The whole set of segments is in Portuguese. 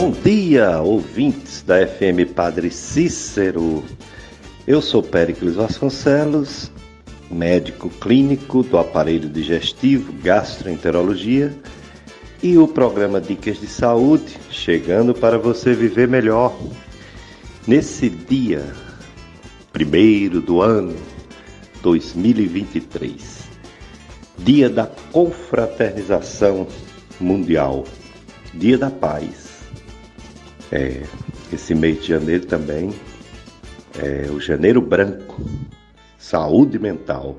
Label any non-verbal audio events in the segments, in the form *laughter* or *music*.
Bom dia, ouvintes da FM Padre Cícero. Eu sou Péricles Vasconcelos, médico clínico do aparelho digestivo gastroenterologia e o programa Dicas de Saúde, chegando para você viver melhor. Nesse dia, primeiro do ano 2023, dia da confraternização mundial, dia da paz. É, esse mês de janeiro também é o janeiro branco, saúde mental,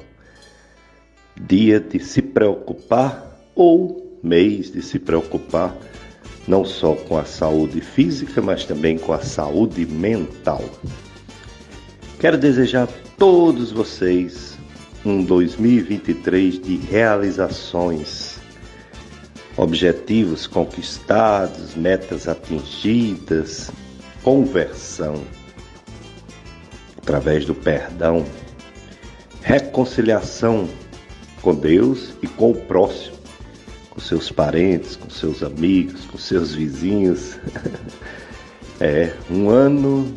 dia de se preocupar ou mês de se preocupar não só com a saúde física, mas também com a saúde mental. Quero desejar a todos vocês um 2023 de realizações, objetivos conquistados, metas atingidas, conversão através do perdão, reconciliação com Deus e com o próximo com seus parentes, com seus amigos, com seus vizinhos. *laughs* é um ano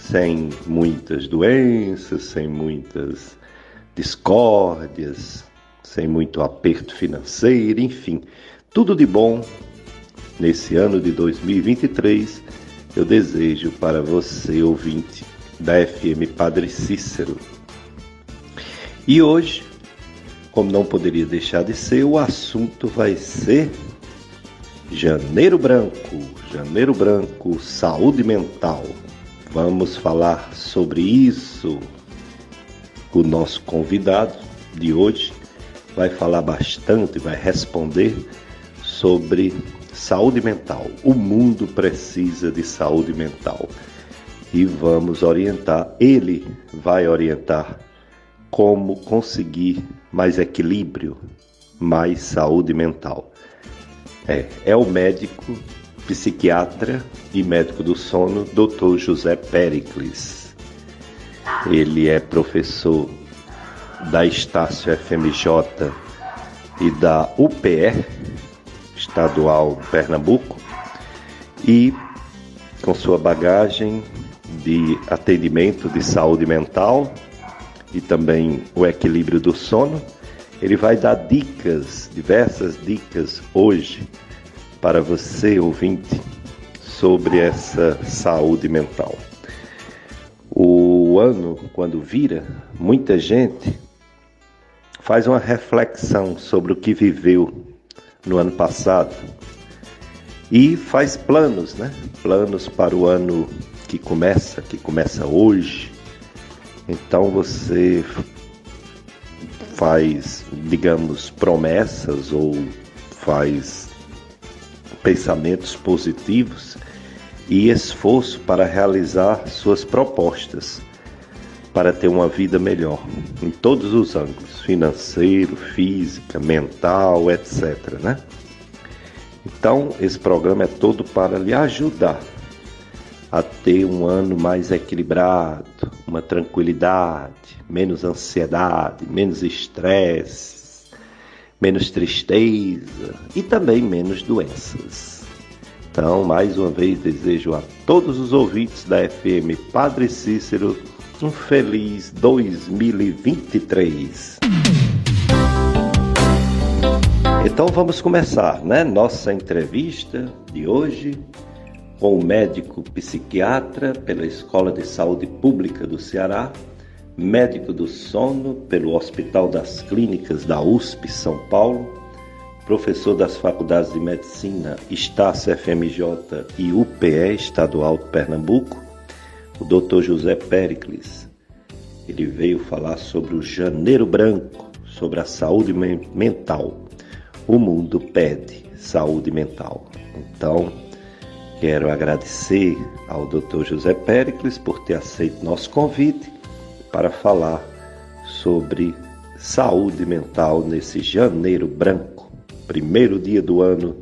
sem muitas doenças, sem muitas discórdias, sem muito aperto financeiro, enfim, tudo de bom nesse ano de 2023. Eu desejo para você, ouvinte da FM Padre Cícero. E hoje como não poderia deixar de ser, o assunto vai ser Janeiro Branco, Janeiro Branco, saúde mental. Vamos falar sobre isso. O nosso convidado de hoje vai falar bastante, vai responder sobre saúde mental. O mundo precisa de saúde mental. E vamos orientar, ele vai orientar como conseguir mais equilíbrio, mais saúde mental. É, é o médico, psiquiatra e médico do sono, Dr. José Pericles. Ele é professor da Estácio FMJ e da UPE, estadual Pernambuco, e com sua bagagem de atendimento de saúde mental e também o equilíbrio do sono, ele vai dar dicas, diversas dicas hoje para você ouvinte sobre essa saúde mental. O ano, quando vira, muita gente faz uma reflexão sobre o que viveu no ano passado. E faz planos, né? Planos para o ano que começa, que começa hoje, então você faz, digamos, promessas ou faz pensamentos positivos e esforço para realizar suas propostas para ter uma vida melhor em todos os ângulos, financeiro, física, mental, etc, né? Então, esse programa é todo para lhe ajudar a ter um ano mais equilibrado, uma tranquilidade, menos ansiedade, menos estresse, menos tristeza e também menos doenças. Então, mais uma vez, desejo a todos os ouvintes da FM Padre Cícero um feliz 2023. Então vamos começar, né? Nossa entrevista de hoje com o médico psiquiatra pela Escola de Saúde Pública do Ceará, médico do sono pelo Hospital das Clínicas da USP São Paulo, professor das Faculdades de Medicina Estácio FMJ e UPE Estadual de Pernambuco, o Dr. José Pericles. Ele veio falar sobre o Janeiro Branco, sobre a saúde mental. O mundo pede saúde mental. Então, Quero agradecer ao Dr. José Pericles por ter aceito nosso convite para falar sobre saúde mental nesse janeiro branco, primeiro dia do ano,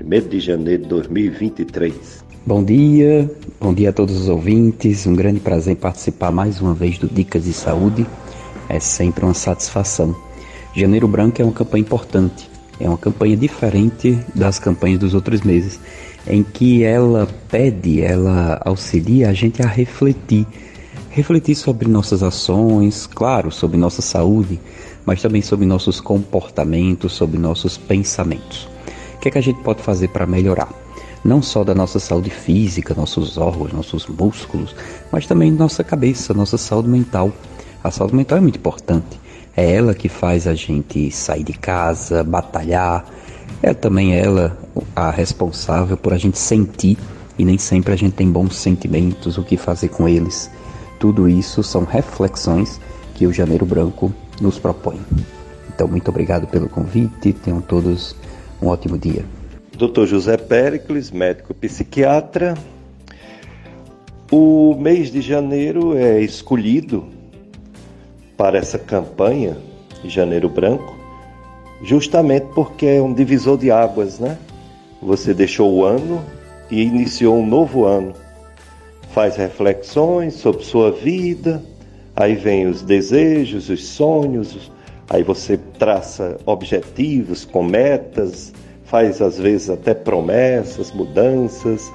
1 de janeiro de 2023. Bom dia, bom dia a todos os ouvintes. Um grande prazer participar mais uma vez do Dicas de Saúde. É sempre uma satisfação. Janeiro Branco é uma campanha importante, é uma campanha diferente das campanhas dos outros meses em que ela pede, ela auxilia a gente a refletir. Refletir sobre nossas ações, claro, sobre nossa saúde, mas também sobre nossos comportamentos, sobre nossos pensamentos. O que é que a gente pode fazer para melhorar? Não só da nossa saúde física, nossos órgãos, nossos músculos, mas também nossa cabeça, nossa saúde mental. A saúde mental é muito importante. É ela que faz a gente sair de casa, batalhar. É também ela a responsável por a gente sentir e nem sempre a gente tem bons sentimentos, o que fazer com eles. Tudo isso são reflexões que o Janeiro Branco nos propõe. Então, muito obrigado pelo convite. Tenham todos um ótimo dia. Dr. José Péricles, médico psiquiatra. O mês de janeiro é escolhido para essa campanha, Janeiro Branco, justamente porque é um divisor de águas, né? Você deixou o ano e iniciou um novo ano. Faz reflexões sobre sua vida, aí vem os desejos, os sonhos, aí você traça objetivos com metas, faz às vezes até promessas, mudanças.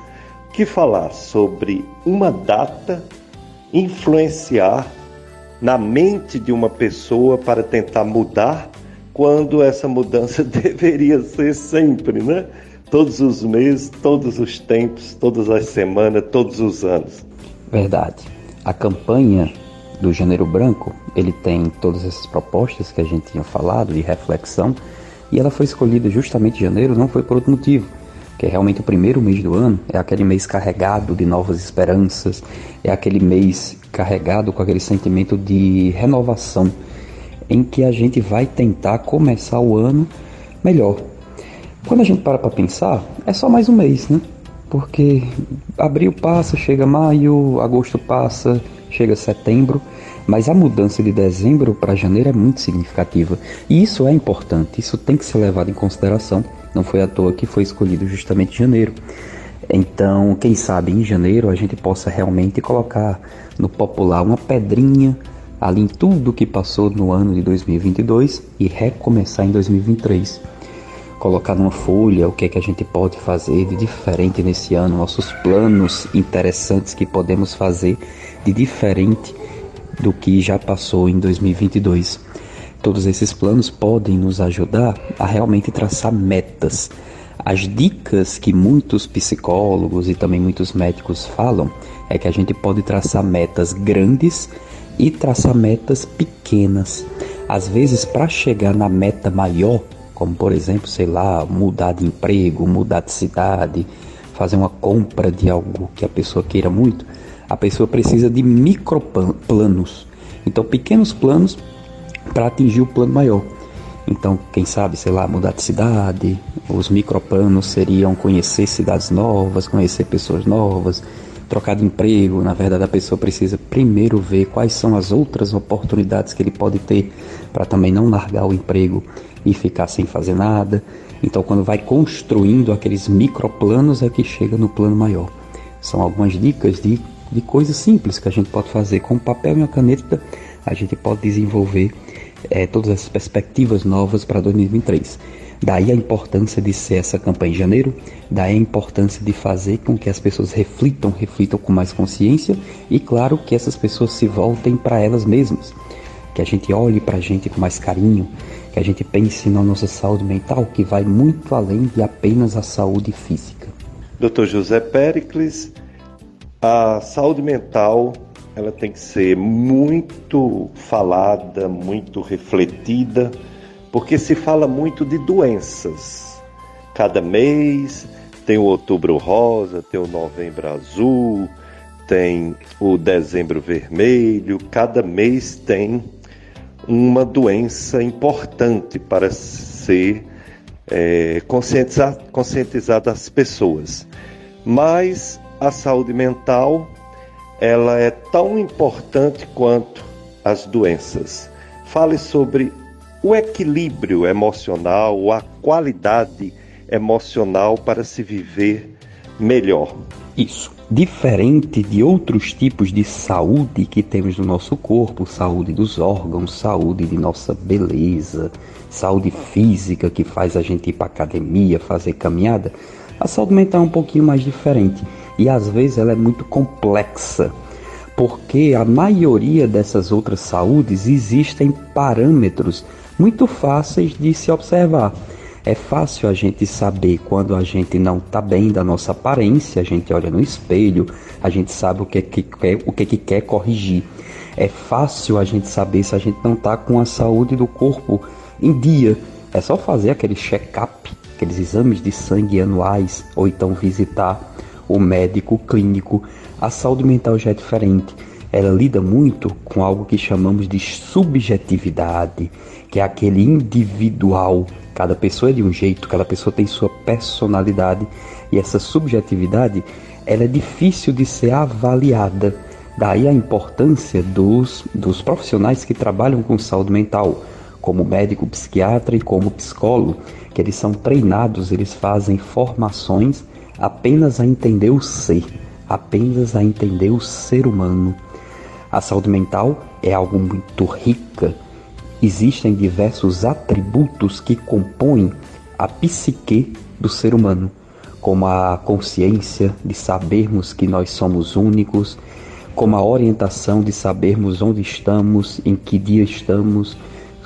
Que falar sobre uma data influenciar na mente de uma pessoa para tentar mudar, quando essa mudança *laughs* deveria ser sempre, né? Todos os meses, todos os tempos, todas as semanas, todos os anos. Verdade. A campanha do Janeiro Branco, ele tem todas essas propostas que a gente tinha falado de reflexão, e ela foi escolhida justamente em janeiro, não foi por outro motivo que é realmente o primeiro mês do ano, é aquele mês carregado de novas esperanças, é aquele mês carregado com aquele sentimento de renovação, em que a gente vai tentar começar o ano melhor. Quando a gente para para pensar, é só mais um mês, né? Porque abril passa, chega maio, agosto passa, chega setembro, mas a mudança de dezembro para janeiro é muito significativa. E isso é importante, isso tem que ser levado em consideração não foi à toa que foi escolhido justamente janeiro. Então, quem sabe em janeiro a gente possa realmente colocar no popular uma pedrinha ali em tudo que passou no ano de 2022 e recomeçar em 2023. Colocar numa folha o que é que a gente pode fazer de diferente nesse ano, nossos planos interessantes que podemos fazer de diferente do que já passou em 2022. Todos esses planos podem nos ajudar a realmente traçar metas. As dicas que muitos psicólogos e também muitos médicos falam é que a gente pode traçar metas grandes e traçar metas pequenas. Às vezes, para chegar na meta maior, como por exemplo, sei lá, mudar de emprego, mudar de cidade, fazer uma compra de algo que a pessoa queira muito, a pessoa precisa de microplanos. Então, pequenos planos para atingir o plano maior. Então, quem sabe, sei lá, mudar de cidade, os microplanos seriam conhecer cidades novas, conhecer pessoas novas, trocar de emprego. Na verdade, a pessoa precisa primeiro ver quais são as outras oportunidades que ele pode ter para também não largar o emprego e ficar sem fazer nada. Então, quando vai construindo aqueles microplanos, é que chega no plano maior. São algumas dicas de, de coisas simples que a gente pode fazer com papel e uma caneta. A gente pode desenvolver é, todas as perspectivas novas para 2023. Daí a importância de ser essa campanha em janeiro, daí a importância de fazer com que as pessoas reflitam, reflitam com mais consciência e, claro, que essas pessoas se voltem para elas mesmas. Que a gente olhe para a gente com mais carinho, que a gente pense na nossa saúde mental, que vai muito além de apenas a saúde física. Dr. José Pericles, a saúde mental ela tem que ser muito falada, muito refletida, porque se fala muito de doenças. Cada mês tem o outubro rosa, tem o novembro azul, tem o dezembro vermelho, cada mês tem uma doença importante para ser é, conscientizar, conscientizar as pessoas. Mas a saúde mental ela é tão importante quanto as doenças. Fale sobre o equilíbrio emocional, a qualidade emocional para se viver melhor. Isso. Diferente de outros tipos de saúde que temos no nosso corpo, saúde dos órgãos, saúde de nossa beleza, saúde física que faz a gente ir para academia, fazer caminhada, A saúde mental é um pouquinho mais diferente e às vezes ela é muito complexa, porque a maioria dessas outras saúdes existem parâmetros muito fáceis de se observar. É fácil a gente saber quando a gente não está bem da nossa aparência, a gente olha no espelho, a gente sabe o que, que, quer, o que, que quer corrigir. É fácil a gente saber se a gente não está com a saúde do corpo em dia. É só fazer aquele check-up, aqueles exames de sangue anuais, ou então visitar o médico clínico. A saúde mental já é diferente. Ela lida muito com algo que chamamos de subjetividade, que é aquele individual. Cada pessoa é de um jeito, cada pessoa tem sua personalidade e essa subjetividade ela é difícil de ser avaliada. Daí a importância dos, dos profissionais que trabalham com saúde mental, como médico, psiquiatra e como psicólogo, que eles são treinados, eles fazem formações apenas a entender o ser, apenas a entender o ser humano. A saúde mental é algo muito rica. Existem diversos atributos que compõem a psique do ser humano, como a consciência de sabermos que nós somos únicos, como a orientação de sabermos onde estamos, em que dia estamos,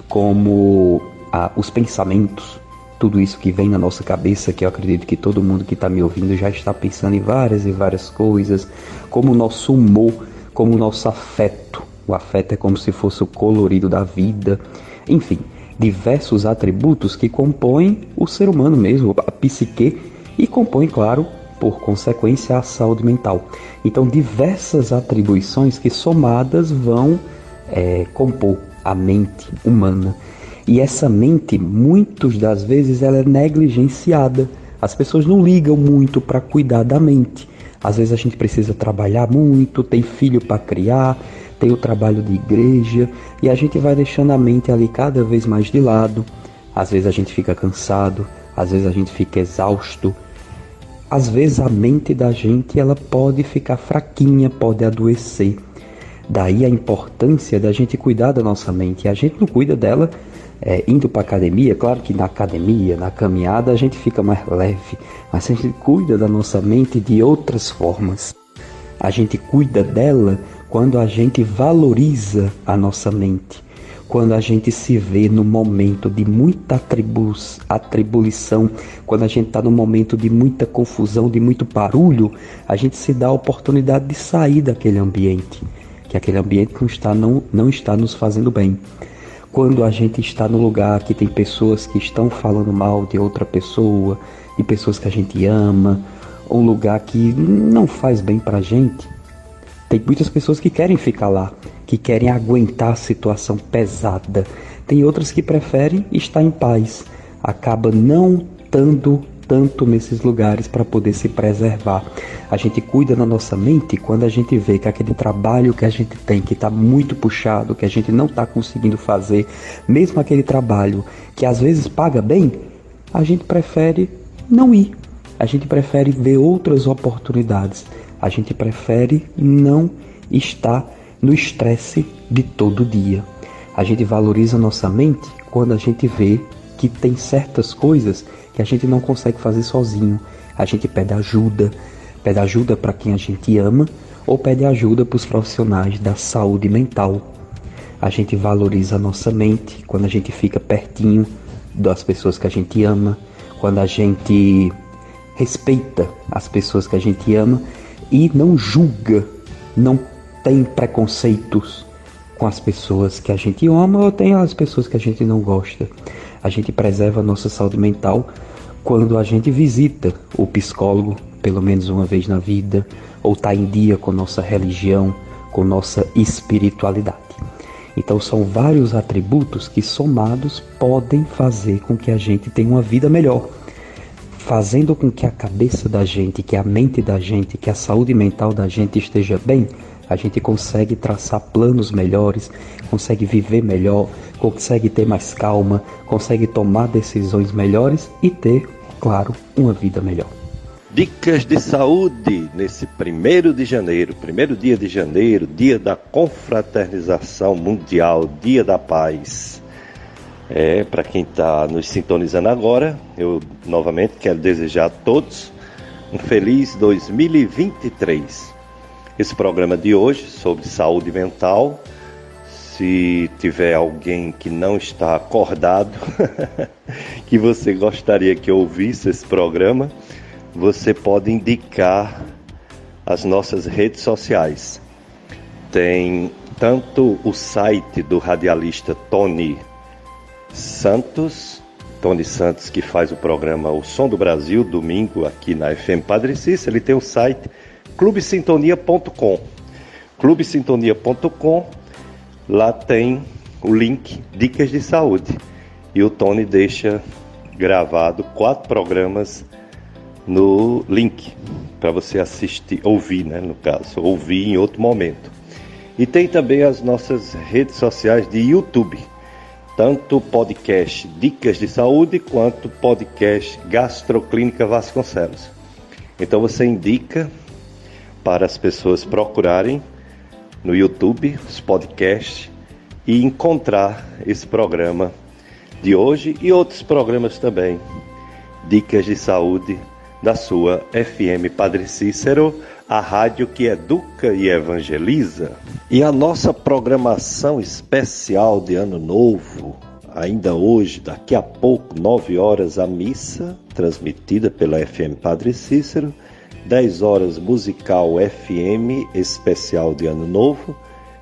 como ah, os pensamentos, tudo isso que vem na nossa cabeça, que eu acredito que todo mundo que está me ouvindo já está pensando em várias e várias coisas, como o nosso humor, como o nosso afeto. O afeto é como se fosse o colorido da vida, enfim, diversos atributos que compõem o ser humano mesmo, a psique, e compõem, claro, por consequência, a saúde mental. Então, diversas atribuições que somadas vão é, compor a mente humana. E essa mente, muitas das vezes, ela é negligenciada. As pessoas não ligam muito para cuidar da mente. Às vezes a gente precisa trabalhar muito, tem filho para criar, tem o trabalho de igreja e a gente vai deixando a mente ali cada vez mais de lado. Às vezes a gente fica cansado, às vezes a gente fica exausto, às vezes a mente da gente ela pode ficar fraquinha, pode adoecer. Daí a importância da gente cuidar da nossa mente. E a gente não cuida dela é, indo para academia. Claro que na academia, na caminhada, a gente fica mais leve, mas a gente cuida da nossa mente de outras formas. A gente cuida dela quando a gente valoriza a nossa mente quando a gente se vê no momento de muita atribu atribuição, quando a gente está no momento de muita confusão, de muito barulho, a gente se dá a oportunidade de sair daquele ambiente, que aquele ambiente não está, não, não está nos fazendo bem. Quando a gente está no lugar que tem pessoas que estão falando mal de outra pessoa, de pessoas que a gente ama, um lugar que não faz bem para a gente, tem muitas pessoas que querem ficar lá, que querem aguentar a situação pesada. Tem outras que preferem estar em paz, acaba não estando tanto nesses lugares para poder se preservar. A gente cuida da nossa mente quando a gente vê que aquele trabalho que a gente tem, que está muito puxado, que a gente não está conseguindo fazer, mesmo aquele trabalho que às vezes paga bem, a gente prefere não ir. A gente prefere ver outras oportunidades. A gente prefere não estar no estresse de todo dia. A gente valoriza nossa mente quando a gente vê que tem certas coisas que a gente não consegue fazer sozinho. A gente pede ajuda, pede ajuda para quem a gente ama ou pede ajuda para os profissionais da saúde mental. A gente valoriza a nossa mente quando a gente fica pertinho das pessoas que a gente ama, quando a gente respeita as pessoas que a gente ama e não julga, não tem preconceitos com as pessoas que a gente ama ou tem as pessoas que a gente não gosta. A gente preserva a nossa saúde mental quando a gente visita o psicólogo pelo menos uma vez na vida ou está em dia com nossa religião, com nossa espiritualidade. Então são vários atributos que somados podem fazer com que a gente tenha uma vida melhor, fazendo com que a cabeça da gente, que a mente da gente, que a saúde mental da gente esteja bem, a gente consegue traçar planos melhores, consegue viver melhor, consegue ter mais calma, consegue tomar decisões melhores e ter, claro, uma vida melhor. Dicas de saúde nesse primeiro de janeiro, primeiro dia de janeiro, dia da confraternização mundial, dia da paz. É, para quem está nos sintonizando agora, eu novamente quero desejar a todos um feliz 2023. Esse programa de hoje sobre saúde mental. Se tiver alguém que não está acordado, *laughs* que você gostaria que ouvisse esse programa, você pode indicar as nossas redes sociais. Tem tanto o site do radialista Tony Santos, Tony Santos que faz o programa O Som do Brasil, domingo aqui na FM Padre Cícero, ele tem o site clubesintonia.com. clubesintonia.com, lá tem o link Dicas de Saúde. E o Tony deixa gravado quatro programas no link para você assistir, ouvir, né, no caso, ouvir em outro momento. E tem também as nossas redes sociais de YouTube, tanto podcast Dicas de Saúde quanto podcast Gastroclínica Vasconcelos. Então você indica para as pessoas procurarem no YouTube os podcasts e encontrar esse programa de hoje e outros programas também. Dicas de saúde da sua FM Padre Cícero, a rádio que educa e evangeliza. E a nossa programação especial de Ano Novo, ainda hoje, daqui a pouco, 9 horas, a missa, transmitida pela FM Padre Cícero, 10 horas, musical FM especial de Ano Novo,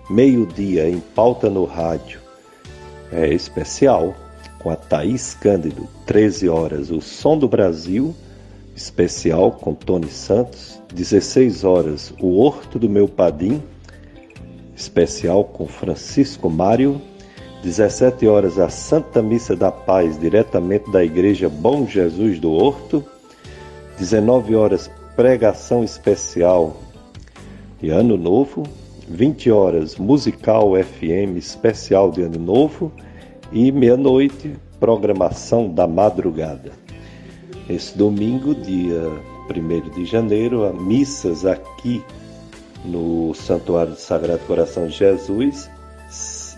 meio-dia em pauta no rádio, é especial, com a Thaís Cândido, 13 horas, o Som do Brasil especial com Tony Santos, 16 horas, O Horto do Meu Padim, especial com Francisco Mário, 17 horas, a Santa Missa da Paz, diretamente da Igreja Bom Jesus do Horto, 19 horas, pregação especial de Ano Novo, 20 horas, musical FM especial de Ano Novo e meia-noite, programação da madrugada. Esse domingo, dia 1 de janeiro, missas aqui no Santuário do Sagrado Coração de Jesus.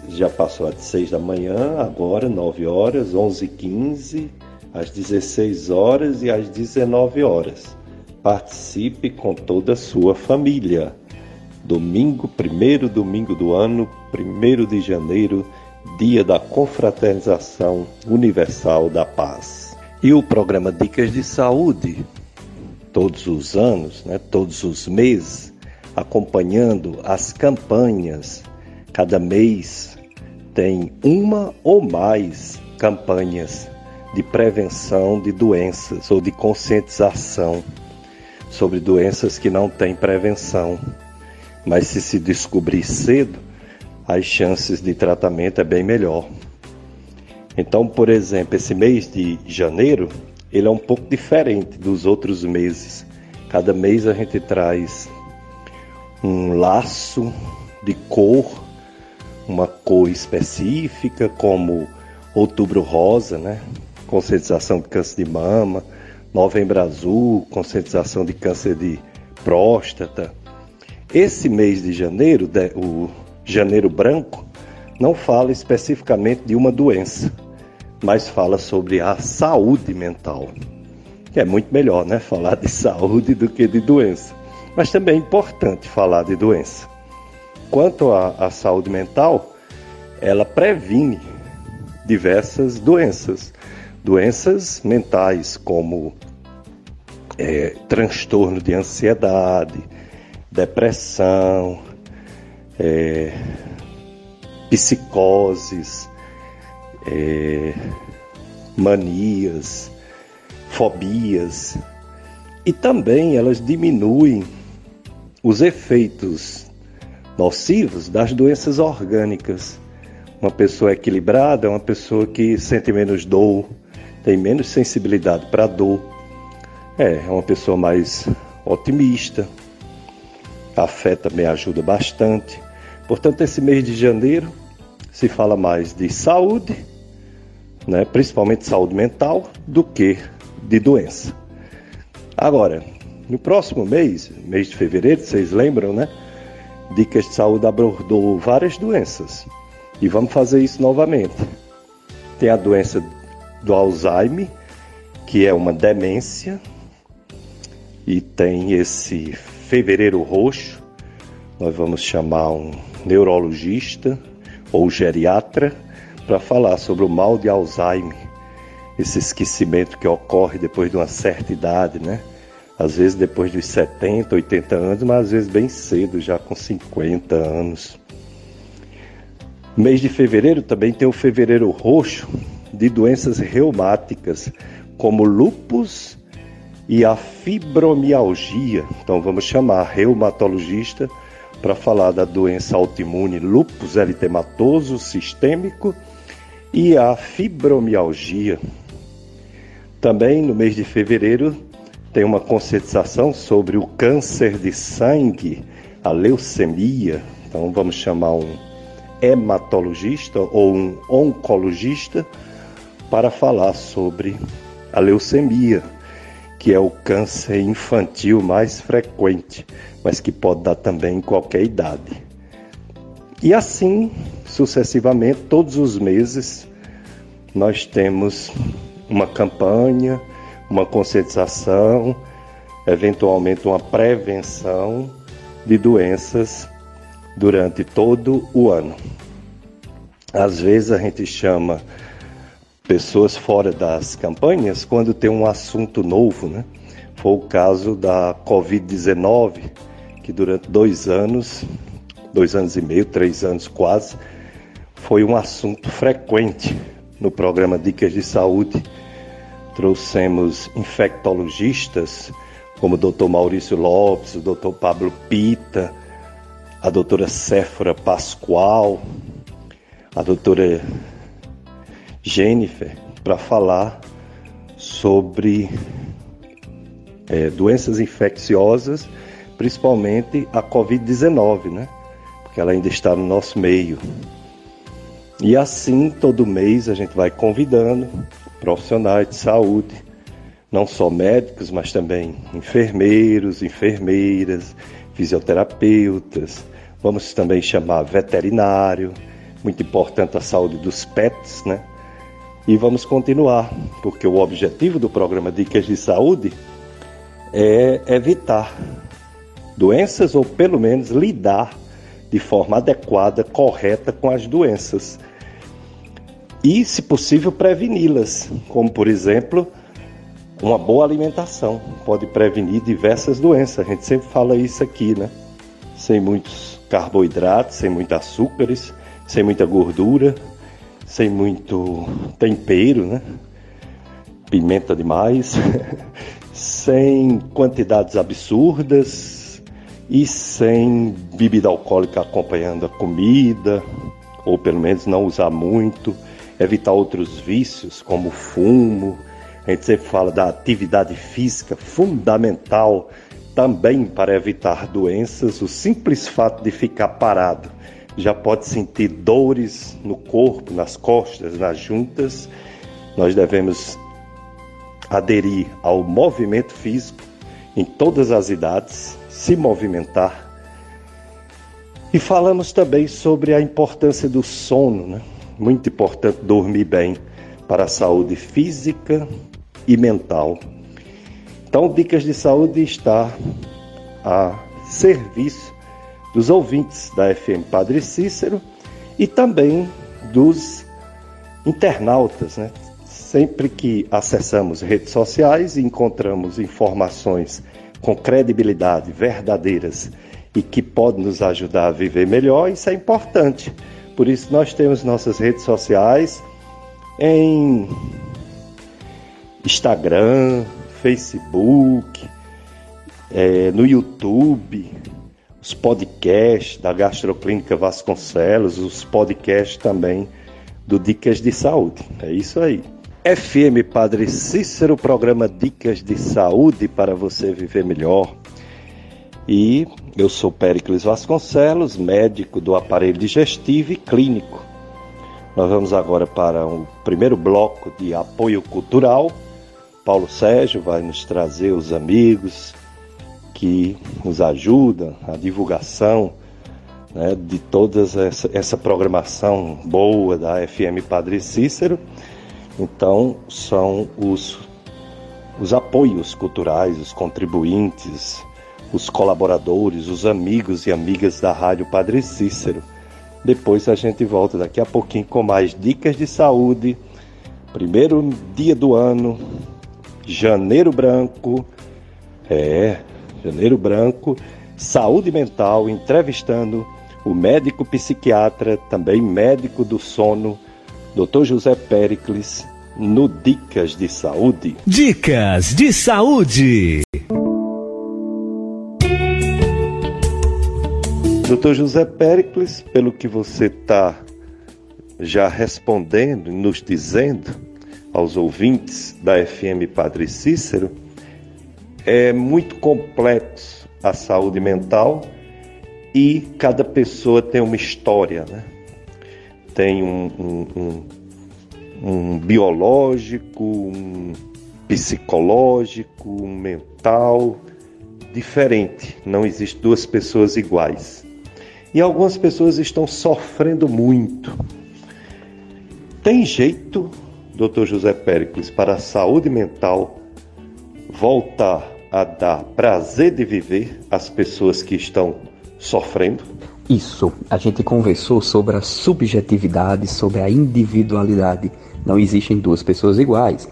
Já passou às 6 da manhã, agora 9 horas, 11 h 15 às 16 horas e às 19 horas. Participe com toda a sua família. Domingo, primeiro domingo do ano, 1 de janeiro, dia da confraternização universal da paz. E o programa Dicas de Saúde, todos os anos, né, todos os meses, acompanhando as campanhas. Cada mês tem uma ou mais campanhas de prevenção de doenças ou de conscientização sobre doenças que não têm prevenção. Mas se se descobrir cedo, as chances de tratamento é bem melhor. Então, por exemplo, esse mês de janeiro, ele é um pouco diferente dos outros meses. Cada mês a gente traz um laço de cor, uma cor específica, como outubro rosa, né? Conscientização de câncer de mama, novembro azul, conscientização de câncer de próstata. Esse mês de janeiro, o janeiro branco, não fala especificamente de uma doença mas fala sobre a saúde mental. Que é muito melhor, né? Falar de saúde do que de doença. Mas também é importante falar de doença. Quanto à, saúde mental, ela previne diversas doenças. Doenças mentais, como é, transtorno de ansiedade, depressão, é, psicoses, é, manias, fobias, e também elas diminuem os efeitos nocivos das doenças orgânicas. Uma pessoa equilibrada é uma pessoa que sente menos dor, tem menos sensibilidade para dor, é, é uma pessoa mais otimista. A fé também ajuda bastante. Portanto, esse mês de janeiro se fala mais de saúde né, principalmente saúde mental, do que de doença. Agora, no próximo mês, mês de fevereiro, vocês lembram, né? Dicas de Saúde abordou várias doenças e vamos fazer isso novamente. Tem a doença do Alzheimer, que é uma demência, e tem esse fevereiro roxo. Nós vamos chamar um neurologista ou geriatra para falar sobre o mal de Alzheimer, esse esquecimento que ocorre depois de uma certa idade, né? Às vezes depois dos 70, 80 anos, mas às vezes bem cedo, já com 50 anos. Mês de fevereiro também tem o fevereiro roxo de doenças reumáticas, como lupus e a fibromialgia. Então vamos chamar reumatologista para falar da doença autoimune lupus eritematoso sistêmico e a fibromialgia. Também no mês de fevereiro tem uma conscientização sobre o câncer de sangue, a leucemia. Então vamos chamar um hematologista ou um oncologista para falar sobre a leucemia, que é o câncer infantil mais frequente, mas que pode dar também em qualquer idade. E assim, sucessivamente, todos os meses, nós temos uma campanha uma conscientização, eventualmente uma prevenção de doenças durante todo o ano. Às vezes a gente chama pessoas fora das campanhas quando tem um assunto novo, né? Foi o caso da Covid-19, que durante dois anos, dois anos e meio, três anos quase, foi um assunto frequente no programa Dicas de Saúde trouxemos infectologistas, como o Dr. Maurício Lopes, o Dr. Pablo Pita, a doutora Séfora Pascoal, a doutora Jennifer, para falar sobre é, doenças infecciosas, principalmente a Covid-19, né? Porque ela ainda está no nosso meio. E assim, todo mês a gente vai convidando profissionais de saúde, não só médicos, mas também enfermeiros, enfermeiras, fisioterapeutas. Vamos também chamar veterinário, muito importante a saúde dos pets, né? E vamos continuar, porque o objetivo do programa Dicas de Saúde é evitar doenças ou pelo menos lidar de forma adequada, correta com as doenças e, se possível, preveni-las, como por exemplo, uma boa alimentação pode prevenir diversas doenças. A gente sempre fala isso aqui, né? Sem muitos carboidratos, sem muitos açúcares, sem muita gordura, sem muito tempero, né? Pimenta demais, *laughs* sem quantidades absurdas e sem bebida alcoólica acompanhando a comida, ou pelo menos não usar muito evitar outros vícios, como fumo. A gente sempre fala da atividade física fundamental também para evitar doenças. O simples fato de ficar parado já pode sentir dores no corpo, nas costas, nas juntas. Nós devemos aderir ao movimento físico em todas as idades, se movimentar. E falamos também sobre a importância do sono, né? muito importante dormir bem para a saúde física e mental. Então, Dicas de Saúde está a serviço dos ouvintes da FM Padre Cícero e também dos internautas, né? Sempre que acessamos redes sociais e encontramos informações com credibilidade, verdadeiras e que podem nos ajudar a viver melhor, isso é importante por isso nós temos nossas redes sociais em Instagram, Facebook, é, no YouTube, os podcasts da Gastroclínica Vasconcelos, os podcasts também do Dicas de Saúde. É isso aí. FM Padre Cícero, programa Dicas de Saúde para você viver melhor. E eu sou Péricles Vasconcelos, médico do aparelho digestivo e clínico. Nós vamos agora para o primeiro bloco de apoio cultural. Paulo Sérgio vai nos trazer os amigos que nos ajudam a divulgação né, de toda essa, essa programação boa da FM Padre Cícero. Então, são os os apoios culturais, os contribuintes, os colaboradores, os amigos e amigas da Rádio Padre Cícero. Depois a gente volta daqui a pouquinho com mais dicas de saúde. Primeiro dia do ano, janeiro branco. É, janeiro branco, saúde mental, entrevistando o médico psiquiatra, também médico do sono, Dr. José Pericles, no Dicas de Saúde. Dicas de Saúde. Doutor José Pericles, pelo que você está já respondendo, nos dizendo aos ouvintes da FM Padre Cícero, é muito complexo a saúde mental e cada pessoa tem uma história, né? Tem um, um, um, um biológico, um psicológico, um mental diferente. Não existe duas pessoas iguais. E algumas pessoas estão sofrendo muito. Tem jeito, Dr. José Péricles, para a saúde mental voltar a dar prazer de viver às pessoas que estão sofrendo? Isso, a gente conversou sobre a subjetividade, sobre a individualidade. Não existem duas pessoas iguais.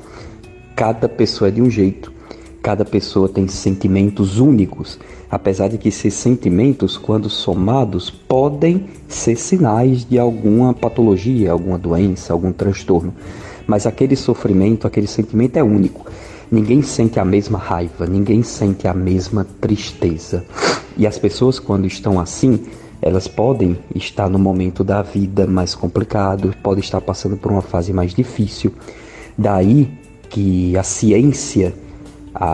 Cada pessoa é de um jeito. Cada pessoa tem sentimentos únicos, apesar de que esses sentimentos, quando somados, podem ser sinais de alguma patologia, alguma doença, algum transtorno. Mas aquele sofrimento, aquele sentimento é único. Ninguém sente a mesma raiva, ninguém sente a mesma tristeza. E as pessoas, quando estão assim, elas podem estar no momento da vida mais complicado, podem estar passando por uma fase mais difícil. Daí que a ciência,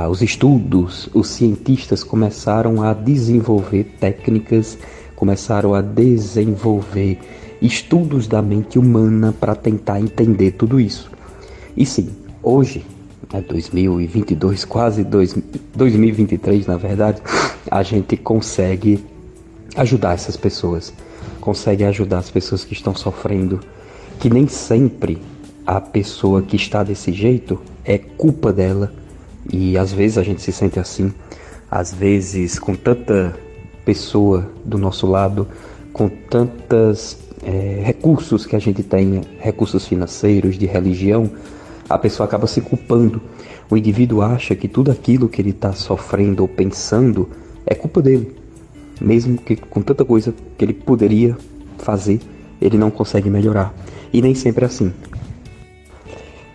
os estudos, os cientistas começaram a desenvolver técnicas, começaram a desenvolver estudos da mente humana para tentar entender tudo isso. E sim, hoje, é 2022, quase dois, 2023 na verdade, a gente consegue ajudar essas pessoas, consegue ajudar as pessoas que estão sofrendo, que nem sempre a pessoa que está desse jeito é culpa dela. E às vezes a gente se sente assim, às vezes com tanta pessoa do nosso lado, com tantos é, recursos que a gente tem, recursos financeiros, de religião, a pessoa acaba se culpando. O indivíduo acha que tudo aquilo que ele está sofrendo ou pensando é culpa dele. Mesmo que com tanta coisa que ele poderia fazer, ele não consegue melhorar. E nem sempre é assim.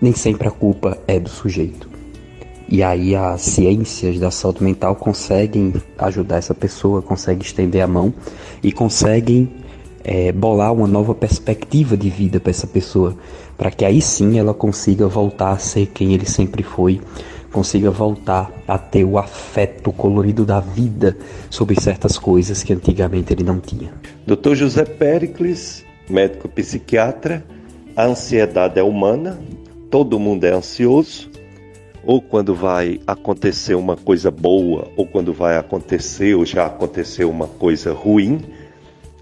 Nem sempre a culpa é do sujeito. E aí as ciências da saúde mental conseguem ajudar essa pessoa, conseguem estender a mão e conseguem é, bolar uma nova perspectiva de vida para essa pessoa, para que aí sim ela consiga voltar a ser quem ele sempre foi, consiga voltar a ter o afeto colorido da vida sobre certas coisas que antigamente ele não tinha. Dr. José Pericles, médico psiquiatra, a ansiedade é humana, todo mundo é ansioso, ou quando vai acontecer uma coisa boa, ou quando vai acontecer ou já aconteceu uma coisa ruim,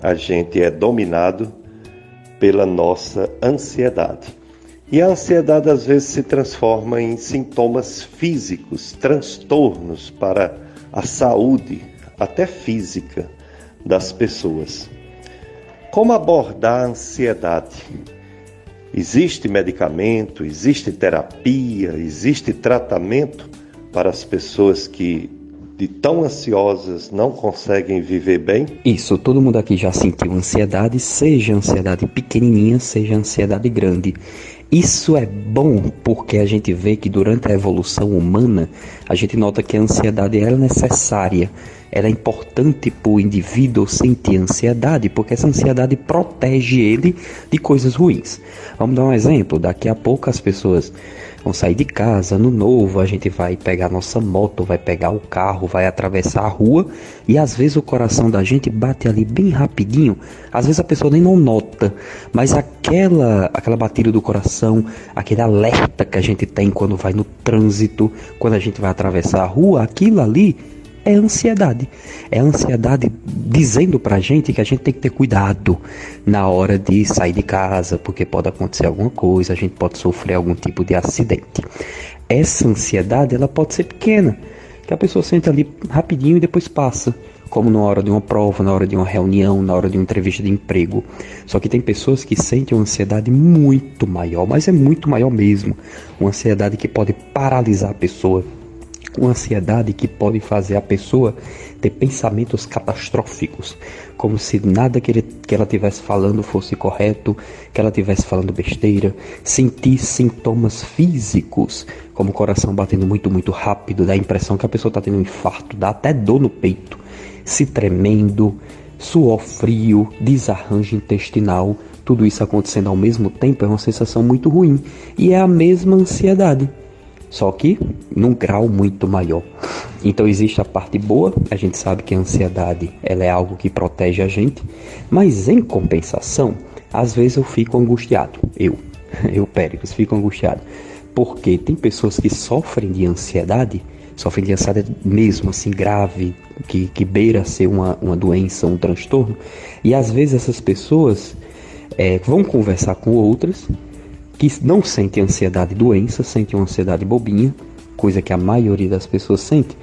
a gente é dominado pela nossa ansiedade. E a ansiedade às vezes se transforma em sintomas físicos, transtornos para a saúde, até física, das pessoas. Como abordar a ansiedade? Existe medicamento, existe terapia, existe tratamento para as pessoas que de tão ansiosas não conseguem viver bem? Isso, todo mundo aqui já sentiu ansiedade, seja ansiedade pequenininha, seja ansiedade grande. Isso é bom porque a gente vê que durante a evolução humana, a gente nota que a ansiedade é necessária, ela é importante para o indivíduo sentir ansiedade, porque essa ansiedade protege ele de coisas ruins. Vamos dar um exemplo: daqui a pouco as pessoas vão sair de casa, no novo, a gente vai pegar nossa moto, vai pegar o carro, vai atravessar a rua e às vezes o coração da gente bate ali bem rapidinho. Às vezes a pessoa nem não nota, mas aquela aquela batida do coração, aquele alerta que a gente tem quando vai no trânsito, quando a gente vai atravessar a rua, aquilo ali é ansiedade. É ansiedade dizendo pra gente que a gente tem que ter cuidado na hora de sair de casa, porque pode acontecer alguma coisa, a gente pode sofrer algum tipo de acidente. essa ansiedade ela pode ser pequena, que a pessoa senta ali rapidinho e depois passa, como na hora de uma prova, na hora de uma reunião, na hora de uma entrevista de emprego. Só que tem pessoas que sentem uma ansiedade muito maior, mas é muito maior mesmo, uma ansiedade que pode paralisar a pessoa, uma ansiedade que pode fazer a pessoa ter pensamentos catastróficos, como se nada que, ele, que ela estivesse falando fosse correto, que ela estivesse falando besteira, sentir sintomas físicos, como o coração batendo muito, muito rápido, dá a impressão que a pessoa está tendo um infarto, dá até dor no peito, se tremendo, suor frio, desarranjo intestinal, tudo isso acontecendo ao mesmo tempo é uma sensação muito ruim. E é a mesma ansiedade só que num grau muito maior. Então existe a parte boa, a gente sabe que a ansiedade ela é algo que protege a gente, mas em compensação, às vezes eu fico angustiado, eu, *laughs* eu Péricles, fico angustiado, porque tem pessoas que sofrem de ansiedade, sofrem de ansiedade mesmo assim grave, que, que beira ser uma, uma doença, um transtorno, e às vezes essas pessoas é, vão conversar com outras que não sentem ansiedade doença, sentem uma ansiedade bobinha, coisa que a maioria das pessoas sente,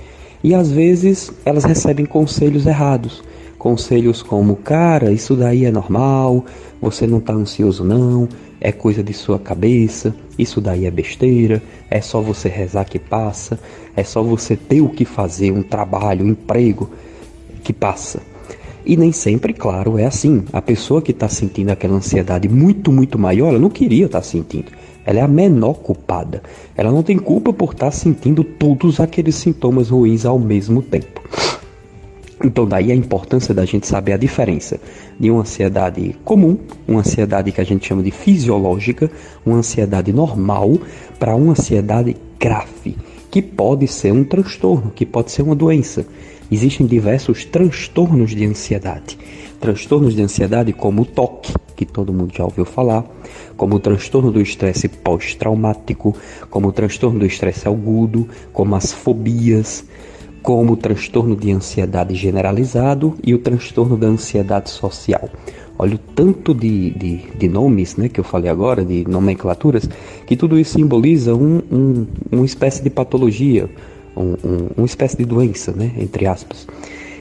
e às vezes elas recebem conselhos errados. Conselhos como, cara, isso daí é normal, você não está ansioso não, é coisa de sua cabeça, isso daí é besteira, é só você rezar que passa, é só você ter o que fazer, um trabalho, um emprego que passa. E nem sempre, claro, é assim. A pessoa que está sentindo aquela ansiedade muito, muito maior, ela não queria estar tá sentindo. Ela é a menor culpada. Ela não tem culpa por estar tá sentindo todos aqueles sintomas ruins ao mesmo tempo. Então, daí a importância da gente saber a diferença de uma ansiedade comum, uma ansiedade que a gente chama de fisiológica, uma ansiedade normal, para uma ansiedade grave, que pode ser um transtorno, que pode ser uma doença. Existem diversos transtornos de ansiedade. Transtornos de ansiedade como o TOC, que todo mundo já ouviu falar, como o transtorno do estresse pós-traumático, como o transtorno do estresse agudo, como as fobias, como o transtorno de ansiedade generalizado e o transtorno da ansiedade social. Olha o tanto de, de, de, nomes né, que eu falei agora, de nomenclaturas, que tudo isso simboliza um, um, uma espécie de patologia, um, um, uma espécie de doença, né, entre aspas,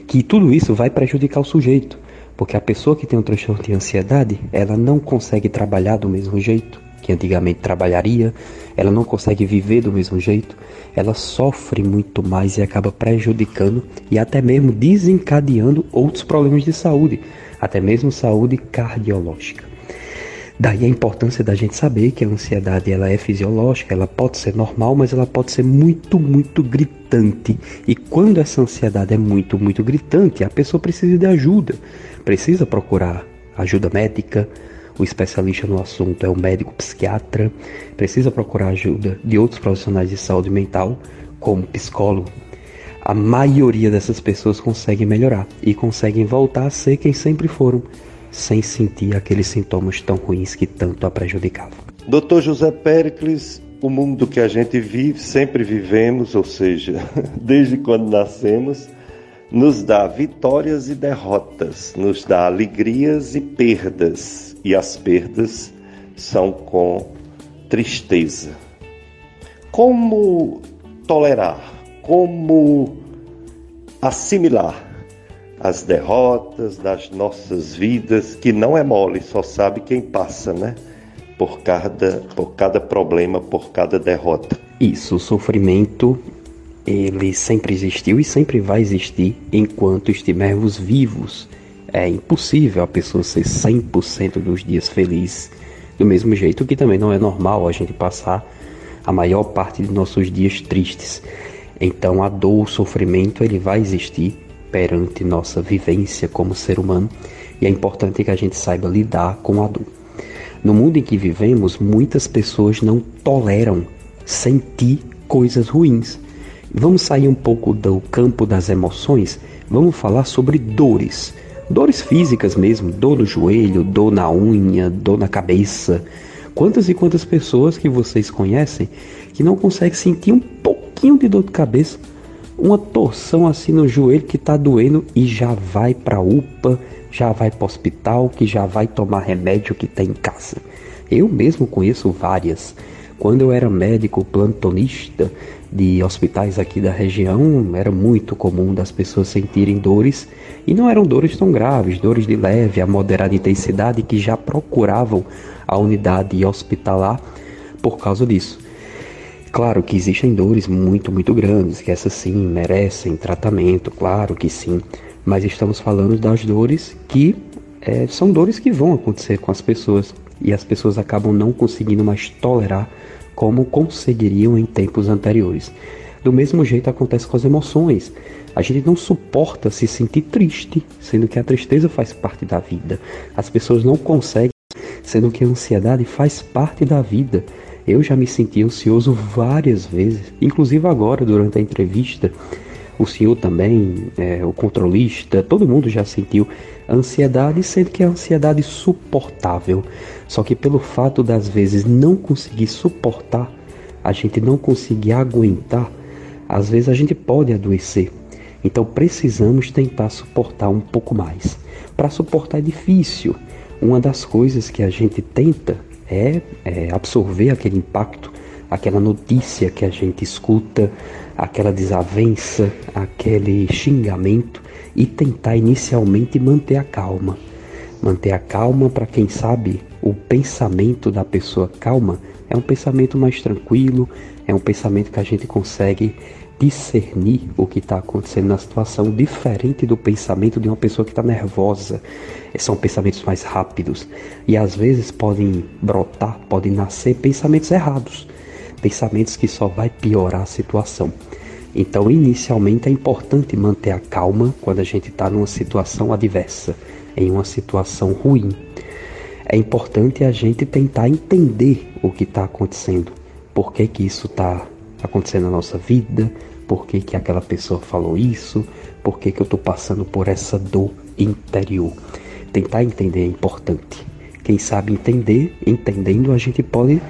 que tudo isso vai prejudicar o sujeito, porque a pessoa que tem um transtorno de ansiedade, ela não consegue trabalhar do mesmo jeito que antigamente trabalharia, ela não consegue viver do mesmo jeito, ela sofre muito mais e acaba prejudicando e até mesmo desencadeando outros problemas de saúde, até mesmo saúde cardiológica. Daí a importância da gente saber que a ansiedade ela é fisiológica, ela pode ser normal, mas ela pode ser muito, muito gritante. E quando essa ansiedade é muito, muito gritante, a pessoa precisa de ajuda, precisa procurar ajuda médica. O especialista no assunto é o médico psiquiatra, precisa procurar ajuda de outros profissionais de saúde mental, como psicólogo. A maioria dessas pessoas conseguem melhorar e conseguem voltar a ser quem sempre foram sem sentir aqueles sintomas tão ruins que tanto a prejudicavam. Dr. José Pericles, o mundo que a gente vive, sempre vivemos, ou seja, *laughs* desde quando nascemos, nos dá vitórias e derrotas, nos dá alegrias e perdas, e as perdas são com tristeza. Como tolerar? Como assimilar as derrotas das nossas vidas, que não é mole, só sabe quem passa, né? Por cada, por cada problema, por cada derrota. Isso, o sofrimento, ele sempre existiu e sempre vai existir enquanto estivermos vivos. É impossível a pessoa ser 100% dos dias feliz, do mesmo jeito que também não é normal a gente passar a maior parte de nossos dias tristes. Então a dor, o sofrimento, ele vai existir perante nossa vivência como ser humano e é importante que a gente saiba lidar com a dor. No mundo em que vivemos, muitas pessoas não toleram sentir coisas ruins. Vamos sair um pouco do campo das emoções, vamos falar sobre dores. Dores físicas mesmo, dor no joelho, dor na unha, dor na cabeça. Quantas e quantas pessoas que vocês conhecem que não conseguem sentir um pouquinho de dor de cabeça uma torção assim no joelho que está doendo e já vai para UPA, já vai para hospital, que já vai tomar remédio que tem em casa. Eu mesmo conheço várias. Quando eu era médico plantonista de hospitais aqui da região, era muito comum das pessoas sentirem dores e não eram dores tão graves, dores de leve a moderada intensidade que já procuravam a unidade hospitalar por causa disso. Claro que existem dores muito, muito grandes, que essas sim merecem tratamento, claro que sim, mas estamos falando das dores que é, são dores que vão acontecer com as pessoas e as pessoas acabam não conseguindo mais tolerar como conseguiriam em tempos anteriores. Do mesmo jeito acontece com as emoções. A gente não suporta se sentir triste, sendo que a tristeza faz parte da vida. As pessoas não conseguem, sendo que a ansiedade faz parte da vida. Eu já me senti ansioso várias vezes, inclusive agora durante a entrevista. O senhor também, é, o controlista, todo mundo já sentiu ansiedade, sendo que é ansiedade suportável. Só que pelo fato das vezes não conseguir suportar, a gente não conseguir aguentar, às vezes a gente pode adoecer. Então precisamos tentar suportar um pouco mais. Para suportar é difícil. Uma das coisas que a gente tenta é, é absorver aquele impacto, aquela notícia que a gente escuta, aquela desavença, aquele xingamento e tentar inicialmente manter a calma. Manter a calma para quem sabe o pensamento da pessoa calma é um pensamento mais tranquilo, é um pensamento que a gente consegue discernir o que está acontecendo na situação, diferente do pensamento de uma pessoa que está nervosa. São pensamentos mais rápidos e às vezes podem brotar, podem nascer pensamentos errados, pensamentos que só vai piorar a situação. Então, inicialmente é importante manter a calma quando a gente está numa situação adversa, em uma situação ruim. É importante a gente tentar entender o que está acontecendo, por que, que isso está acontecendo na nossa vida, por que, que aquela pessoa falou isso, por que, que eu estou passando por essa dor interior. Tentar entender é importante. Quem sabe entender, entendendo, a gente pode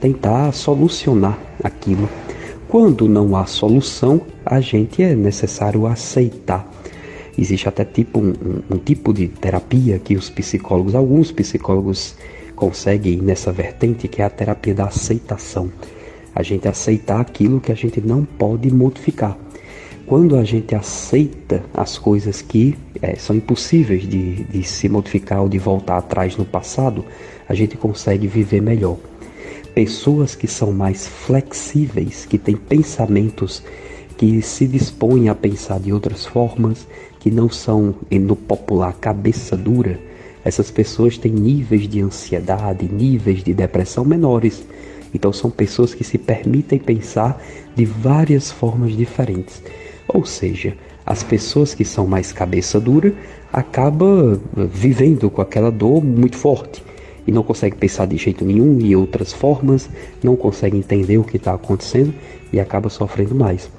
tentar solucionar aquilo. Quando não há solução, a gente é necessário aceitar. Existe até tipo um, um, um tipo de terapia que os psicólogos, alguns psicólogos conseguem nessa vertente, que é a terapia da aceitação a gente aceitar aquilo que a gente não pode modificar. Quando a gente aceita as coisas que é, são impossíveis de, de se modificar ou de voltar atrás no passado, a gente consegue viver melhor. Pessoas que são mais flexíveis, que têm pensamentos que se dispõem a pensar de outras formas, que não são, no popular, cabeça dura, essas pessoas têm níveis de ansiedade, níveis de depressão menores então são pessoas que se permitem pensar de várias formas diferentes. Ou seja, as pessoas que são mais cabeça dura acabam vivendo com aquela dor muito forte e não conseguem pensar de jeito nenhum e outras formas, não conseguem entender o que está acontecendo e acaba sofrendo mais.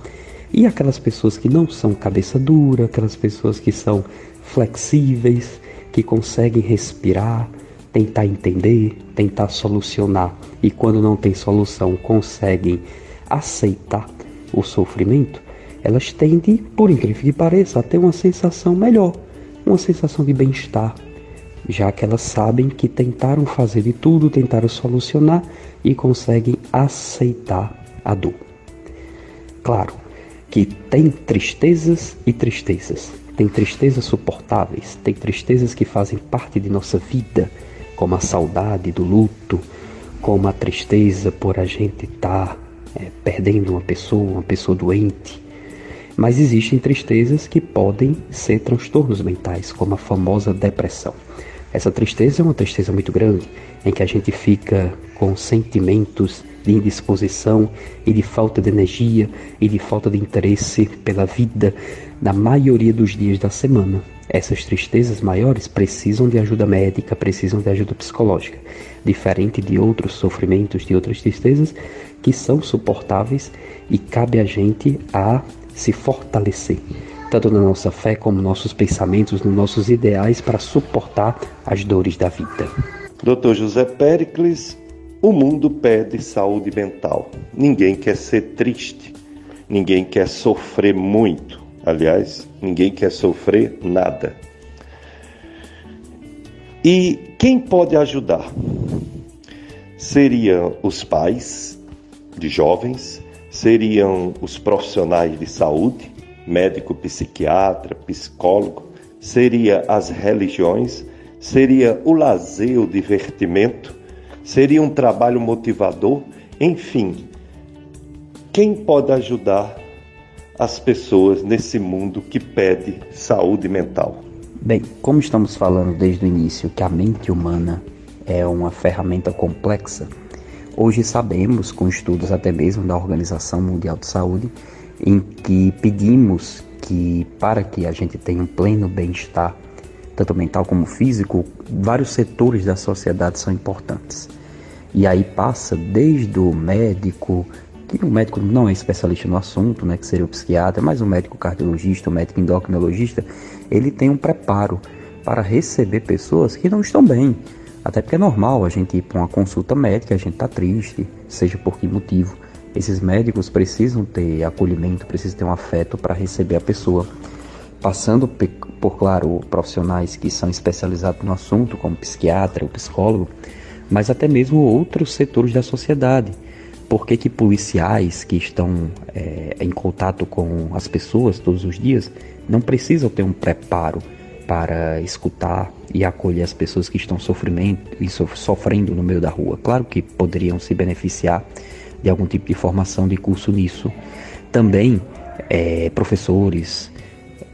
E aquelas pessoas que não são cabeça dura, aquelas pessoas que são flexíveis, que conseguem respirar, tentar entender, tentar solucionar e quando não tem solução conseguem aceitar o sofrimento, elas tendem, por incrível que pareça, a ter uma sensação melhor, uma sensação de bem-estar, já que elas sabem que tentaram fazer de tudo, tentaram solucionar e conseguem aceitar a dor. Claro que tem tristezas e tristezas. Tem tristezas suportáveis, tem tristezas que fazem parte de nossa vida, como a saudade do luto, como a tristeza por a gente estar tá, é, perdendo uma pessoa, uma pessoa doente. Mas existem tristezas que podem ser transtornos mentais, como a famosa depressão. Essa tristeza é uma tristeza muito grande, em que a gente fica com sentimentos de indisposição e de falta de energia e de falta de interesse pela vida na maioria dos dias da semana. Essas tristezas maiores precisam de ajuda médica, precisam de ajuda psicológica, diferente de outros sofrimentos, de outras tristezas que são suportáveis e cabe a gente a se fortalecer, tanto na nossa fé como nos nossos pensamentos, nos nossos ideais para suportar as dores da vida. Dr. José Pericles, o mundo pede saúde mental. Ninguém quer ser triste, ninguém quer sofrer muito. Aliás, ninguém quer sofrer nada. E quem pode ajudar? Seriam os pais, de jovens, seriam os profissionais de saúde, médico, psiquiatra, psicólogo, seria as religiões, seria o lazer, o divertimento, seria um trabalho motivador, enfim. Quem pode ajudar as pessoas nesse mundo que pede saúde mental? Bem, como estamos falando desde o início que a mente humana é uma ferramenta complexa, hoje sabemos, com estudos até mesmo da Organização Mundial de Saúde, em que pedimos que para que a gente tenha um pleno bem-estar, tanto mental como físico, vários setores da sociedade são importantes. E aí passa desde o médico, o médico não é especialista no assunto, né, que seria o psiquiatra, mas o médico cardiologista, o médico endocrinologista, ele tem um preparo para receber pessoas que não estão bem. Até porque é normal a gente ir para uma consulta médica, a gente está triste, seja por que motivo. Esses médicos precisam ter acolhimento, precisam ter um afeto para receber a pessoa. Passando por, claro, profissionais que são especializados no assunto, como psiquiatra, ou psicólogo, mas até mesmo outros setores da sociedade por que, que policiais que estão é, em contato com as pessoas todos os dias não precisam ter um preparo para escutar e acolher as pessoas que estão e sofrendo no meio da rua? Claro que poderiam se beneficiar de algum tipo de formação de curso nisso. Também é, professores,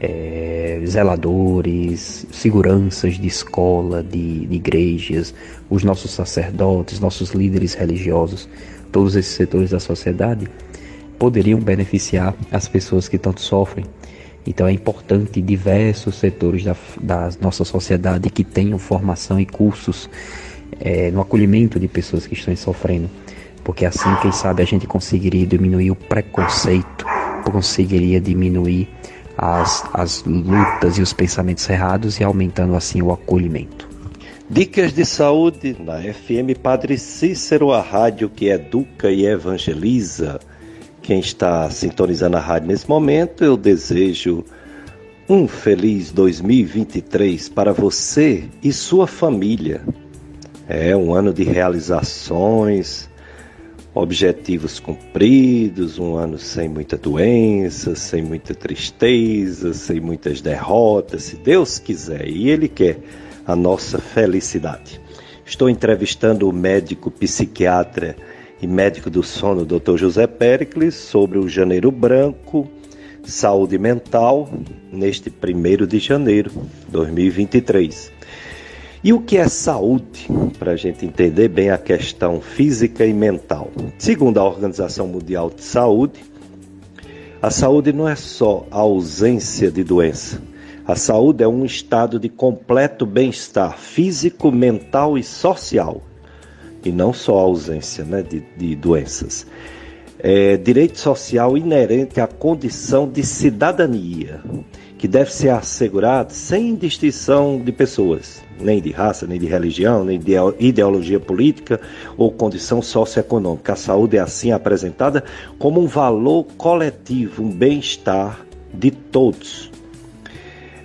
é, zeladores, seguranças de escola, de, de igrejas, os nossos sacerdotes, nossos líderes religiosos todos esses setores da sociedade poderiam beneficiar as pessoas que tanto sofrem. Então é importante diversos setores da, da nossa sociedade que tenham formação e cursos é, no acolhimento de pessoas que estão sofrendo, porque assim, quem sabe, a gente conseguiria diminuir o preconceito, conseguiria diminuir as, as lutas e os pensamentos errados e aumentando assim o acolhimento. Dicas de saúde na FM Padre Cícero, a rádio que educa e evangeliza. Quem está sintonizando a rádio nesse momento, eu desejo um feliz 2023 para você e sua família. É um ano de realizações, objetivos cumpridos, um ano sem muita doença, sem muita tristeza, sem muitas derrotas, se Deus quiser, e Ele quer a nossa felicidade. Estou entrevistando o médico psiquiatra e médico do sono, Dr. José Pericles, sobre o Janeiro Branco, saúde mental, neste 1 de janeiro de 2023. E o que é saúde? Para a gente entender bem a questão física e mental. Segundo a Organização Mundial de Saúde, a saúde não é só a ausência de doença, a saúde é um estado de completo bem-estar físico, mental e social, e não só a ausência né, de, de doenças. É direito social inerente à condição de cidadania, que deve ser assegurado sem distinção de pessoas, nem de raça, nem de religião, nem de ideologia política ou condição socioeconômica. A saúde é assim apresentada como um valor coletivo, um bem-estar de todos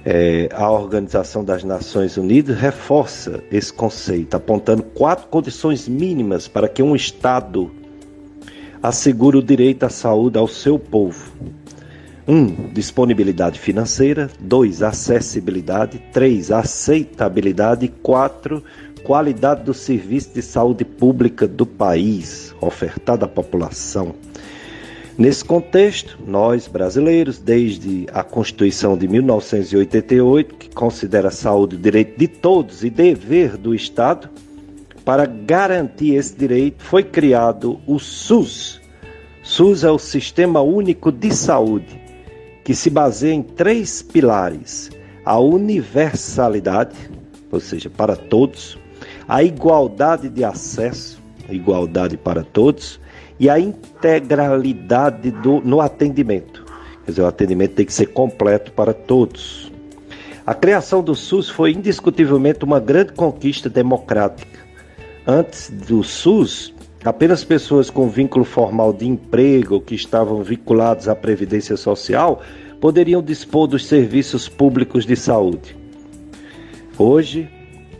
é, a Organização das Nações Unidas reforça esse conceito, apontando quatro condições mínimas para que um Estado assegure o direito à saúde ao seu povo. 1. Um, disponibilidade financeira. 2. Acessibilidade. 3. Aceitabilidade. 4. Qualidade do serviço de saúde pública do país ofertado à população. Nesse contexto, nós brasileiros, desde a Constituição de 1988, que considera a saúde direito de todos e dever do Estado, para garantir esse direito foi criado o SUS. SUS é o Sistema Único de Saúde, que se baseia em três pilares: a universalidade, ou seja, para todos, a igualdade de acesso, igualdade para todos, e a integralidade do, no atendimento. Quer dizer, o atendimento tem que ser completo para todos. A criação do SUS foi indiscutivelmente uma grande conquista democrática. Antes do SUS, apenas pessoas com vínculo formal de emprego que estavam vinculados à Previdência Social poderiam dispor dos serviços públicos de saúde. Hoje,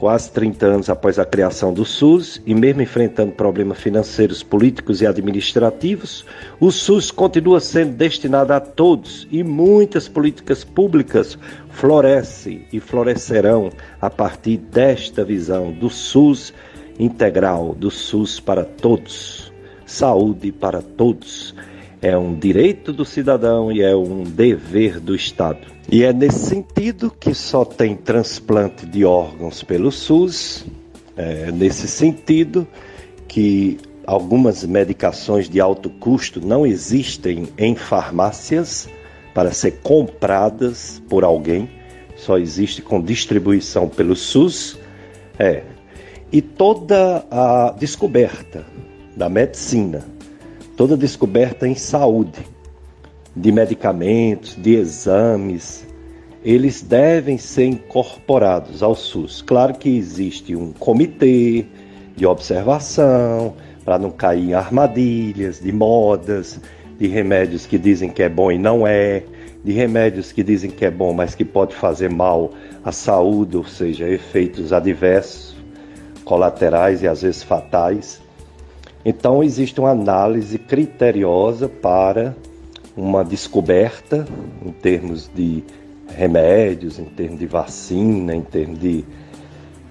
quase 30 anos após a criação do SUS e mesmo enfrentando problemas financeiros, políticos e administrativos, o SUS continua sendo destinado a todos e muitas políticas públicas florescem e florescerão a partir desta visão do SUS integral, do SUS para todos, saúde para todos. É um direito do cidadão e é um dever do Estado. E é nesse sentido que só tem transplante de órgãos pelo SUS, é nesse sentido que algumas medicações de alto custo não existem em farmácias para ser compradas por alguém, só existe com distribuição pelo SUS. É. E toda a descoberta da medicina, toda descoberta em saúde, de medicamentos, de exames, eles devem ser incorporados ao SUS. Claro que existe um comitê de observação para não cair em armadilhas de modas, de remédios que dizem que é bom e não é, de remédios que dizem que é bom, mas que pode fazer mal à saúde, ou seja, efeitos adversos, colaterais e às vezes fatais. Então existe uma análise criteriosa para uma descoberta em termos de remédios, em termos de vacina, em termos de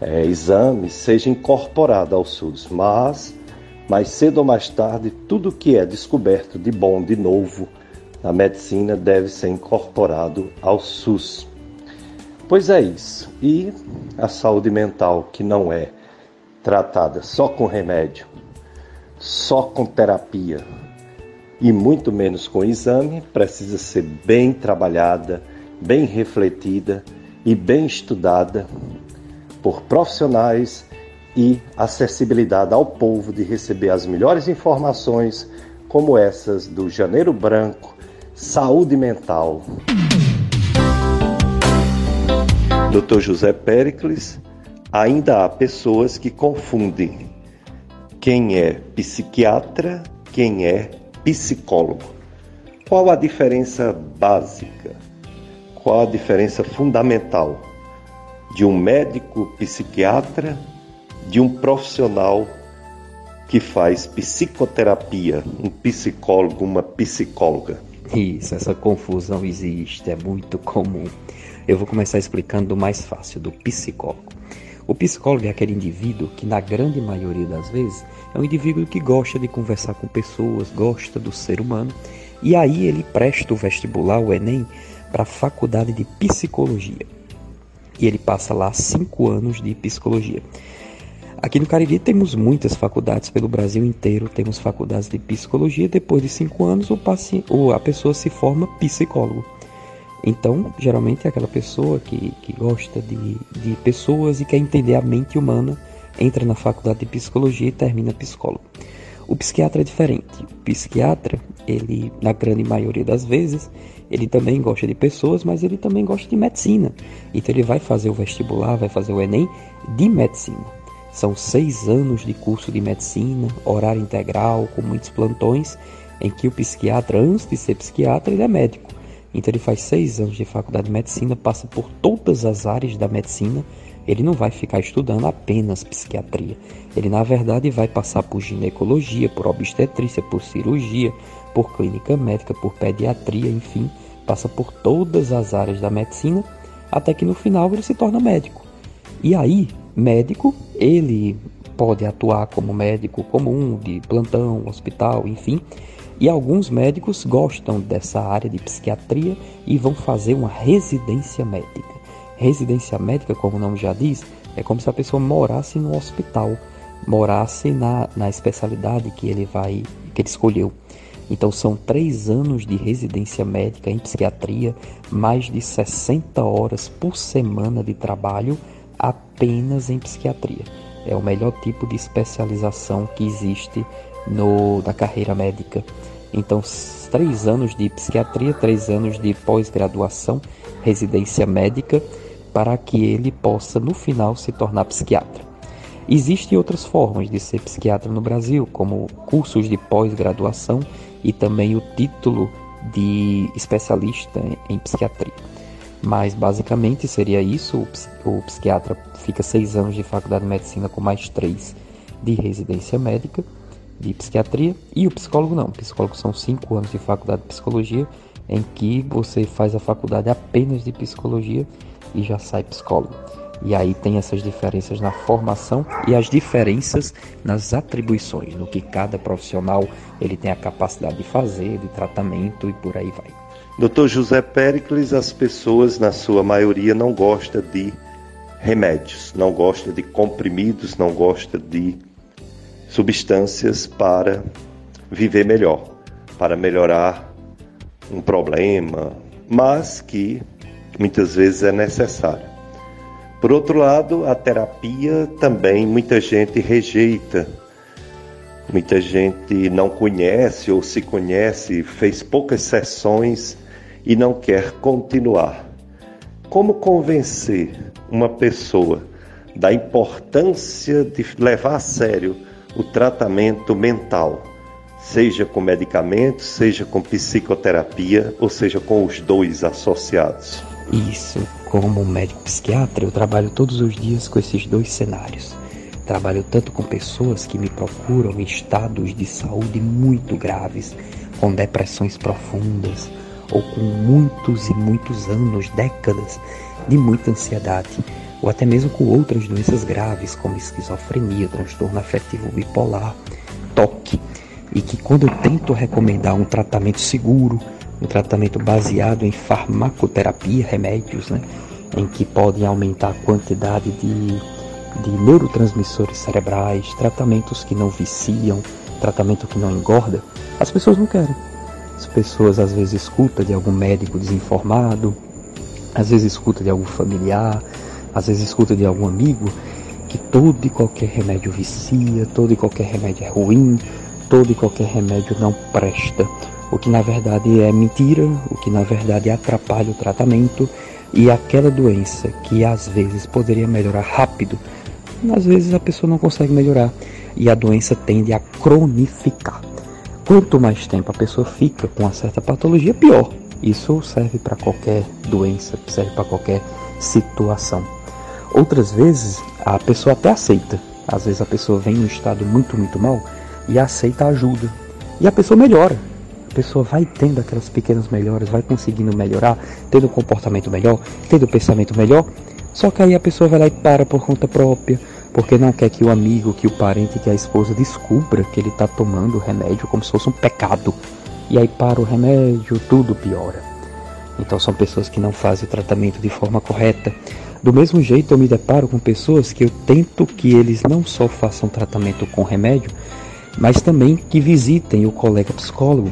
é, exames, seja incorporada ao SUS. Mas, mais cedo ou mais tarde, tudo que é descoberto de bom, de novo, na medicina deve ser incorporado ao SUS. Pois é isso. E a saúde mental, que não é tratada só com remédio, só com terapia, e muito menos com exame, precisa ser bem trabalhada, bem refletida e bem estudada por profissionais e acessibilidade ao povo de receber as melhores informações, como essas do Janeiro Branco, Saúde Mental. Dr. José Pericles, ainda há pessoas que confundem quem é psiquiatra, quem é psicólogo. Qual a diferença básica? Qual a diferença fundamental de um médico psiquiatra de um profissional que faz psicoterapia, um psicólogo, uma psicóloga? Isso, essa confusão existe, é muito comum. Eu vou começar explicando do mais fácil, do psicólogo. O psicólogo é aquele indivíduo que, na grande maioria das vezes, é um indivíduo que gosta de conversar com pessoas, gosta do ser humano, e aí ele presta o vestibular, o Enem, para a faculdade de psicologia. E ele passa lá cinco anos de psicologia. Aqui no Cariri temos muitas faculdades pelo Brasil inteiro, temos faculdades de psicologia. Depois de cinco anos, o paciente, a pessoa se forma psicólogo. Então, geralmente é aquela pessoa que, que gosta de, de pessoas e quer entender a mente humana, entra na faculdade de psicologia e termina psicólogo. O psiquiatra é diferente. O psiquiatra, ele, na grande maioria das vezes, ele também gosta de pessoas, mas ele também gosta de medicina. Então ele vai fazer o vestibular, vai fazer o Enem de medicina. São seis anos de curso de medicina, horário integral, com muitos plantões, em que o psiquiatra, antes de ser psiquiatra, ele é médico. Então ele faz seis anos de faculdade de medicina, passa por todas as áreas da medicina. Ele não vai ficar estudando apenas psiquiatria. Ele na verdade vai passar por ginecologia, por obstetrícia, por cirurgia, por clínica médica, por pediatria, enfim, passa por todas as áreas da medicina, até que no final ele se torna médico. E aí, médico, ele pode atuar como médico comum, de plantão, hospital, enfim, e alguns médicos gostam dessa área de psiquiatria e vão fazer uma residência médica. Residência médica, como o nome já diz, é como se a pessoa morasse no hospital, morasse na, na especialidade que ele vai, que ele escolheu. Então são três anos de residência médica em psiquiatria, mais de 60 horas por semana de trabalho apenas em psiquiatria. É o melhor tipo de especialização que existe no, na carreira médica. Então, três anos de psiquiatria, três anos de pós-graduação, residência médica, para que ele possa, no final, se tornar psiquiatra. Existem outras formas de ser psiquiatra no Brasil, como cursos de pós-graduação e também o título de especialista em psiquiatria. Mas basicamente seria isso: o, psiquiatra fica seis anos de faculdade de medicina com mais três de residência médica de psiquiatria e o psicólogo não. O psicólogo são cinco anos de faculdade de psicologia em que você faz a faculdade apenas de psicologia e já sai psicólogo. E aí tem essas diferenças na formação e as diferenças nas atribuições, no que cada profissional ele tem a capacidade de fazer, de tratamento e por aí vai. Doutor José Pericles, as pessoas na sua maioria não gostam de remédios, não gostam de comprimidos, não gostam de substâncias para viver melhor, para melhorar um problema, mas que muitas vezes é necessário. Por outro lado, a terapia também muita gente rejeita. Muita gente não conhece ou se conhece, fez poucas sessões e não quer continuar. Como convencer uma pessoa da importância de levar a sério o tratamento mental, seja com medicamentos, seja com psicoterapia, ou seja com os dois associados? Isso, como médico psiquiatra, eu trabalho todos os dias com esses dois cenários. Trabalho tanto com pessoas que me procuram em estados de saúde muito graves, com depressões profundas, ou com muitos e muitos anos, décadas de muita ansiedade, ou até mesmo com outras doenças graves, como esquizofrenia, transtorno afetivo bipolar, toque, e que quando eu tento recomendar um tratamento seguro, um tratamento baseado em farmacoterapia, remédios, né, em que podem aumentar a quantidade de, de neurotransmissores cerebrais, tratamentos que não viciam, tratamento que não engorda, as pessoas não querem. As pessoas às vezes escutam de algum médico desinformado, às vezes escutam de algum familiar, às vezes escutam de algum amigo que todo e qualquer remédio vicia, todo e qualquer remédio é ruim, todo e qualquer remédio não presta. O que na verdade é mentira, o que na verdade atrapalha o tratamento e aquela doença que às vezes poderia melhorar rápido, às vezes a pessoa não consegue melhorar e a doença tende a cronificar. Quanto mais tempo a pessoa fica com uma certa patologia, pior. Isso serve para qualquer doença, serve para qualquer situação. Outras vezes a pessoa até aceita. Às vezes a pessoa vem em um estado muito, muito mal e aceita a ajuda. E a pessoa melhora. A pessoa vai tendo aquelas pequenas melhoras, vai conseguindo melhorar, tendo um comportamento melhor, tendo um pensamento melhor. Só que aí a pessoa vai lá e para por conta própria, porque não quer que o amigo, que o parente, que a esposa descubra que ele está tomando o remédio como se fosse um pecado. E aí para o remédio, tudo piora. Então são pessoas que não fazem o tratamento de forma correta. Do mesmo jeito eu me deparo com pessoas que eu tento que eles não só façam tratamento com remédio, mas também que visitem o colega psicólogo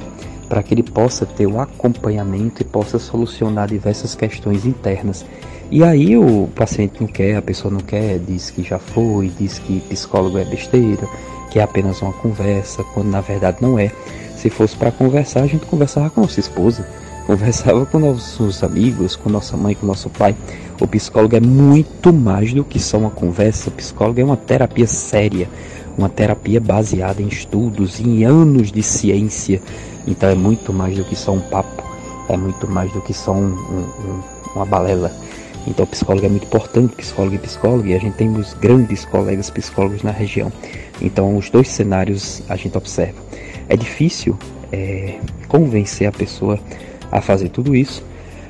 para que ele possa ter um acompanhamento e possa solucionar diversas questões internas e aí o paciente não quer, a pessoa não quer, diz que já foi, diz que psicólogo é besteira, que é apenas uma conversa, quando na verdade não é. Se fosse para conversar, a gente conversava com nossa esposa, conversava com nossos amigos, com nossa mãe, com nosso pai. O psicólogo é muito mais do que só uma conversa. O psicólogo é uma terapia séria, uma terapia baseada em estudos, em anos de ciência. Então é muito mais do que só um papo, é muito mais do que só um, um, uma balela. Então, psicólogo é muito importante, psicólogo e psicólogo, e a gente tem os grandes colegas psicólogos na região. Então, os dois cenários a gente observa. É difícil é, convencer a pessoa a fazer tudo isso,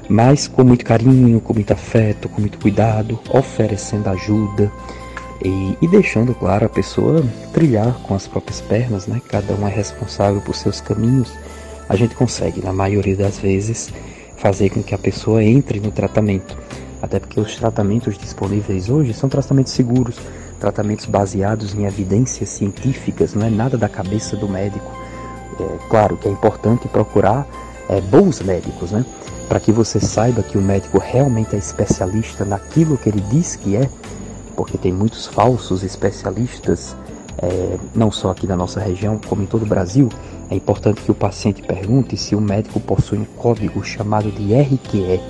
mas com muito carinho, com muito afeto, com muito cuidado, oferecendo ajuda e, e deixando, claro, a pessoa trilhar com as próprias pernas, né? Cada um é responsável por seus caminhos. A gente consegue, na maioria das vezes, fazer com que a pessoa entre no tratamento até porque os tratamentos disponíveis hoje são tratamentos seguros, tratamentos baseados em evidências científicas, não é nada da cabeça do médico. É, claro que é importante procurar é, bons médicos, né? Para que você saiba que o médico realmente é especialista naquilo que ele diz que é, porque tem muitos falsos especialistas, é, não só aqui na nossa região, como em todo o Brasil. É importante que o paciente pergunte se o médico possui um código chamado de RQE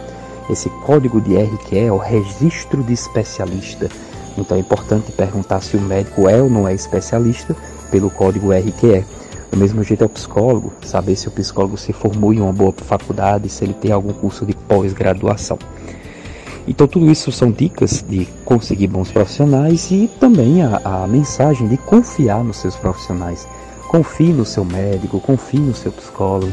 esse código de RQE é o registro de especialista. Então é importante perguntar se o médico é ou não é especialista pelo código RQE. Do mesmo jeito é o psicólogo, saber se o psicólogo se formou em uma boa faculdade, se ele tem algum curso de pós-graduação. Então tudo isso são dicas de conseguir bons profissionais e também a, a mensagem de confiar nos seus profissionais. Confie no seu médico, confie no seu psicólogo.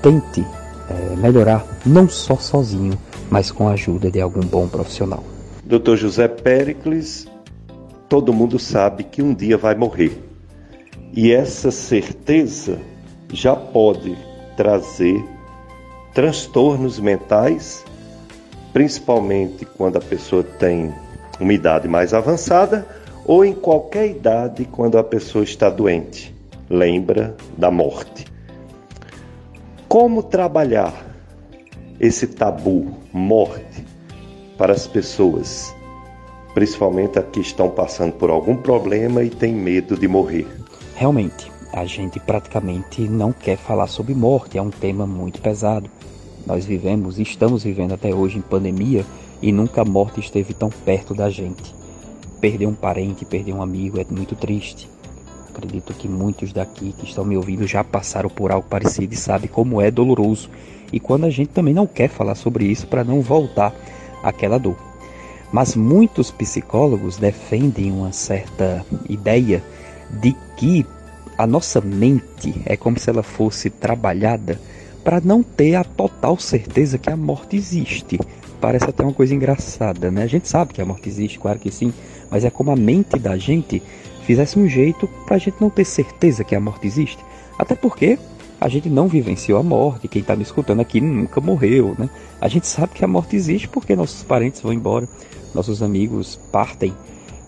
Tente é, melhorar não só sozinho, mas com a ajuda de algum bom profissional. Dr. José Pericles, todo mundo sabe que um dia vai morrer. E essa certeza já pode trazer transtornos mentais, principalmente quando a pessoa tem uma idade mais avançada ou em qualquer idade quando a pessoa está doente. Lembra da morte. Como trabalhar esse tabu, morte, para as pessoas, principalmente as que estão passando por algum problema e têm medo de morrer? Realmente, a gente praticamente não quer falar sobre morte, é um tema muito pesado. Nós vivemos e estamos vivendo até hoje em pandemia e nunca a morte esteve tão perto da gente. Perder um parente, perder um amigo é muito triste. Acredito que muitos daqui que estão me ouvindo já passaram por algo parecido e sabem como é doloroso. E quando a gente também não quer falar sobre isso para não voltar àquela dor. Mas muitos psicólogos defendem uma certa ideia de que a nossa mente é como se ela fosse trabalhada para não ter a total certeza que a morte existe. Parece até uma coisa engraçada, né? A gente sabe que a morte existe, claro que sim, mas é como a mente da gente fizesse um jeito para a gente não ter certeza que a morte existe. Até porque a gente não vivenciou a morte, quem está me escutando aqui nunca morreu, né? A gente sabe que a morte existe porque nossos parentes vão embora, nossos amigos partem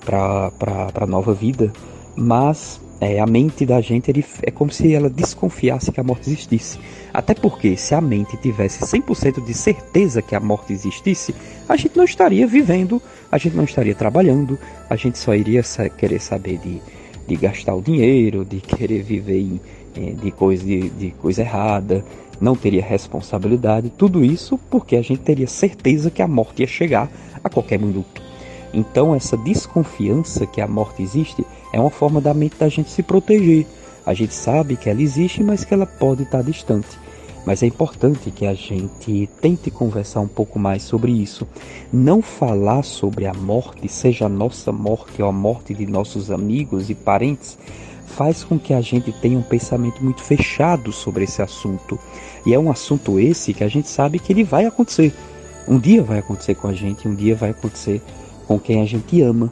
para a nova vida, mas é, a mente da gente ele, é como se ela desconfiasse que a morte existisse. Até porque, se a mente tivesse 100% de certeza que a morte existisse, a gente não estaria vivendo, a gente não estaria trabalhando, a gente só iria querer saber de, de gastar o dinheiro, de *laughs* querer viver em, é, de, coisa, de, de coisa errada, não teria responsabilidade, tudo isso porque a gente teria certeza que a morte ia chegar a qualquer minuto. Então, essa desconfiança que a morte existe é uma forma da mente da gente se proteger. A gente sabe que ela existe, mas que ela pode estar distante. Mas é importante que a gente tente conversar um pouco mais sobre isso. Não falar sobre a morte, seja a nossa morte ou a morte de nossos amigos e parentes, faz com que a gente tenha um pensamento muito fechado sobre esse assunto. E é um assunto esse que a gente sabe que ele vai acontecer. Um dia vai acontecer com a gente, um dia vai acontecer com quem a gente ama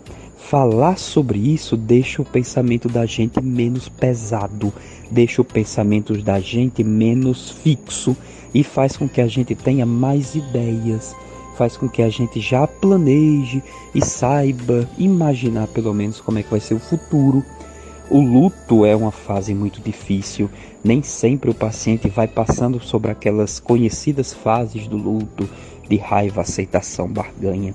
falar sobre isso deixa o pensamento da gente menos pesado, deixa o pensamento da gente menos fixo e faz com que a gente tenha mais ideias, faz com que a gente já planeje e saiba imaginar pelo menos como é que vai ser o futuro. O luto é uma fase muito difícil, nem sempre o paciente vai passando sobre aquelas conhecidas fases do luto, de raiva, aceitação, barganha,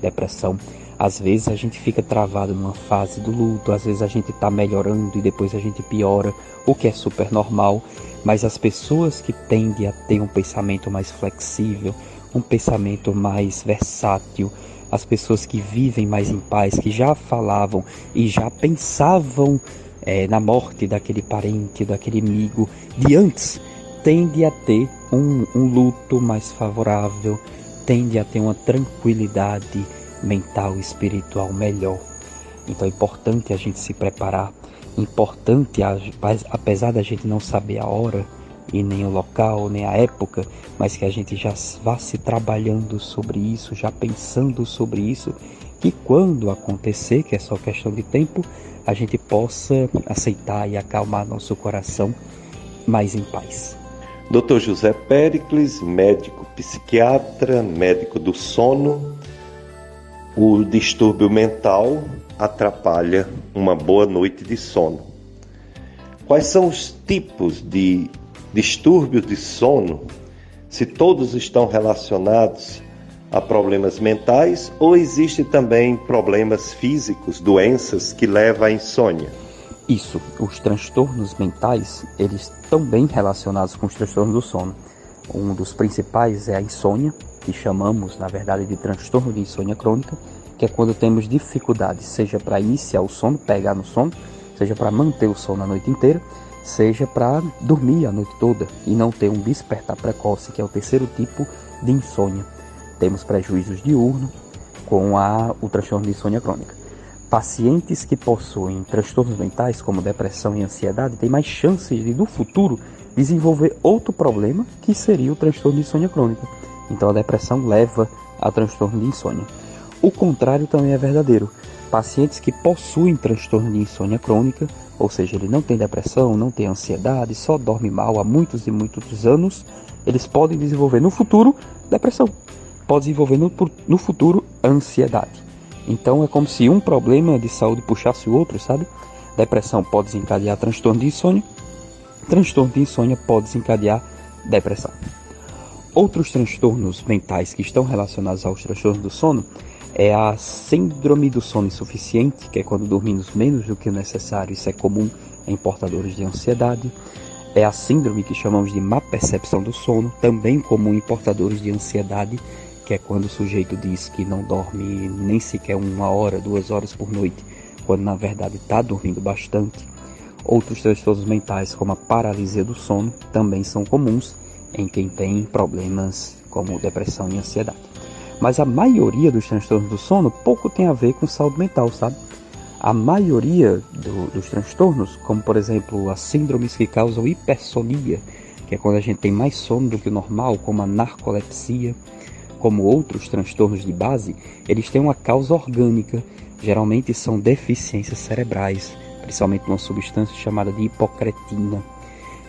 depressão. Às vezes a gente fica travado numa fase do luto, às vezes a gente está melhorando e depois a gente piora, o que é super normal. Mas as pessoas que tendem a ter um pensamento mais flexível, um pensamento mais versátil, as pessoas que vivem mais em paz, que já falavam e já pensavam é, na morte daquele parente, daquele amigo de antes, tende a ter um, um luto mais favorável, tende a ter uma tranquilidade mental e espiritual melhor. Então é importante a gente se preparar, importante, apesar da gente não saber a hora e nem o local, nem a época, mas que a gente já vá se trabalhando sobre isso, já pensando sobre isso, que quando acontecer, que é só questão de tempo, a gente possa aceitar e acalmar nosso coração mais em paz. Dr. José Pericles, médico psiquiatra, médico do sono, o distúrbio mental atrapalha uma boa noite de sono. Quais são os tipos de distúrbios de sono? Se todos estão relacionados a problemas mentais ou existem também problemas físicos, doenças que levam à insônia? Isso, os transtornos mentais, eles estão bem relacionados com os transtornos do sono. Um dos principais é a insônia, que chamamos, na verdade, de transtorno de insônia crônica, que é quando temos dificuldade, seja para iniciar o sono, pegar no sono, seja para manter o sono a noite inteira, seja para dormir a noite toda e não ter um despertar precoce, que é o terceiro tipo de insônia. temos prejuízos diurnos com a, o transtorno de insônia crônica. Pacientes que possuem transtornos mentais, como depressão e ansiedade, têm mais chances de, no futuro, desenvolver outro problema, que seria o transtorno de insônia crônica. Então, a depressão leva a transtorno de insônia. O contrário também é verdadeiro. Pacientes que possuem transtorno de insônia crônica, ou seja, ele não tem depressão, não tem ansiedade, só dorme mal há muitos e muitos anos, eles podem desenvolver no futuro depressão, pode desenvolver no, no futuro ansiedade. Então é como se um problema de saúde puxasse o outro, sabe? Depressão pode desencadear transtorno de insônia, transtorno de insônia pode desencadear depressão. Outros transtornos mentais que estão relacionados aos transtornos do sono é a síndrome do sono insuficiente, que é quando dormimos menos do que o necessário, isso é comum em portadores de ansiedade. É a síndrome que chamamos de má percepção do sono, também comum em portadores de ansiedade, que é quando o sujeito diz que não dorme nem sequer uma hora, duas horas por noite, quando na verdade está dormindo bastante. Outros transtornos mentais, como a paralisia do sono, também são comuns em quem tem problemas como depressão e ansiedade. Mas a maioria dos transtornos do sono pouco tem a ver com saúde mental, sabe? A maioria do, dos transtornos, como por exemplo as síndromes que causam hipersonia, que é quando a gente tem mais sono do que o normal, como a narcolepsia, como outros transtornos de base, eles têm uma causa orgânica, geralmente são deficiências cerebrais, principalmente uma substância chamada de hipocretina.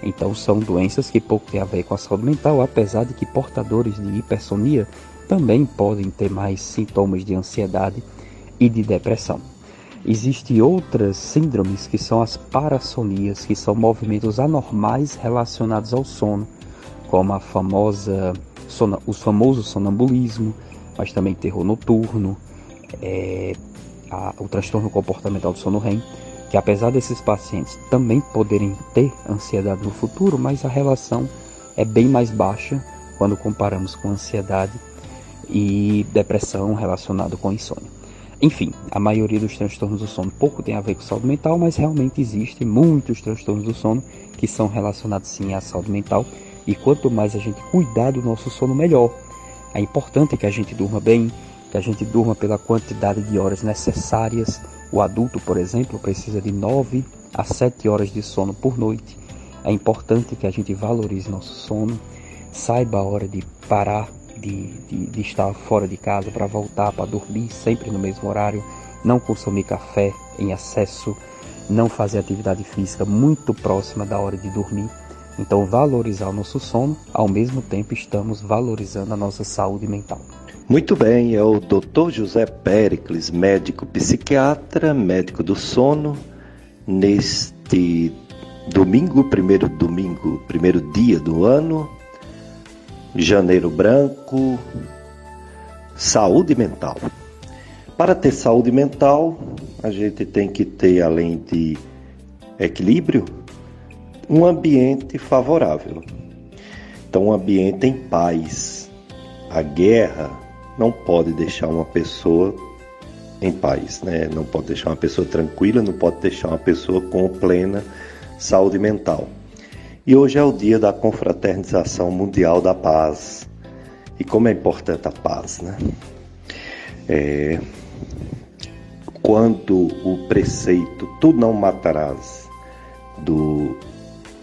Então são doenças que pouco têm a ver com a saúde mental, apesar de que portadores de hipersonia também podem ter mais sintomas de ansiedade e de depressão. Existem outras síndromes que são as parassonias, que são movimentos anormais relacionados ao sono, como a famosa, o famoso sonambulismo, mas também terror noturno, é, a, o transtorno comportamental do sono REM, que apesar desses pacientes também poderem ter ansiedade no futuro, mas a relação é bem mais baixa quando comparamos com ansiedade e depressão relacionado com insônia. Enfim, a maioria dos transtornos do sono pouco tem a ver com saúde mental, mas realmente existem muitos transtornos do sono que são relacionados sim à saúde mental. E quanto mais a gente cuidar do nosso sono, melhor. É importante que a gente durma bem, que a gente durma pela quantidade de horas necessárias. O adulto, por exemplo, precisa de 9 a 7 horas de sono por noite. É importante que a gente valorize nosso sono, saiba a hora de parar de, de, de estar fora de casa para voltar para dormir sempre no mesmo horário, não consumir café em excesso, não fazer atividade física muito próxima da hora de dormir. Então, valorizar o nosso sono, ao mesmo tempo estamos valorizando a nossa saúde mental. Muito bem, é o Dr. José Pericles, médico psiquiatra, médico do sono, neste domingo, primeiro domingo, primeiro dia do ano, Janeiro Branco, saúde mental. Para ter saúde mental, a gente tem que ter, além de equilíbrio, um ambiente favorável. Então, um ambiente em paz. A guerra não pode deixar uma pessoa em paz, né? Não pode deixar uma pessoa tranquila, não pode deixar uma pessoa com plena saúde mental. E hoje é o dia da confraternização mundial da paz. E como é importante a paz, né? É, quando o preceito tu não matarás do,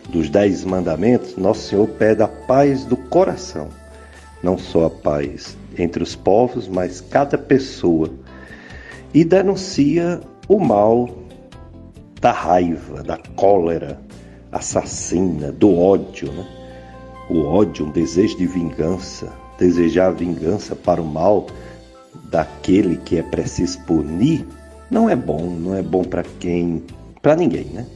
dos dez mandamentos, nosso Senhor pede a paz do coração, não só a paz entre os povos, mas cada pessoa, e denuncia o mal da raiva, da cólera, assassina, do ódio, né? O ódio, um desejo de vingança, desejar vingança para o mal daquele que é preciso punir, não é bom, não é bom para quem, para ninguém, né?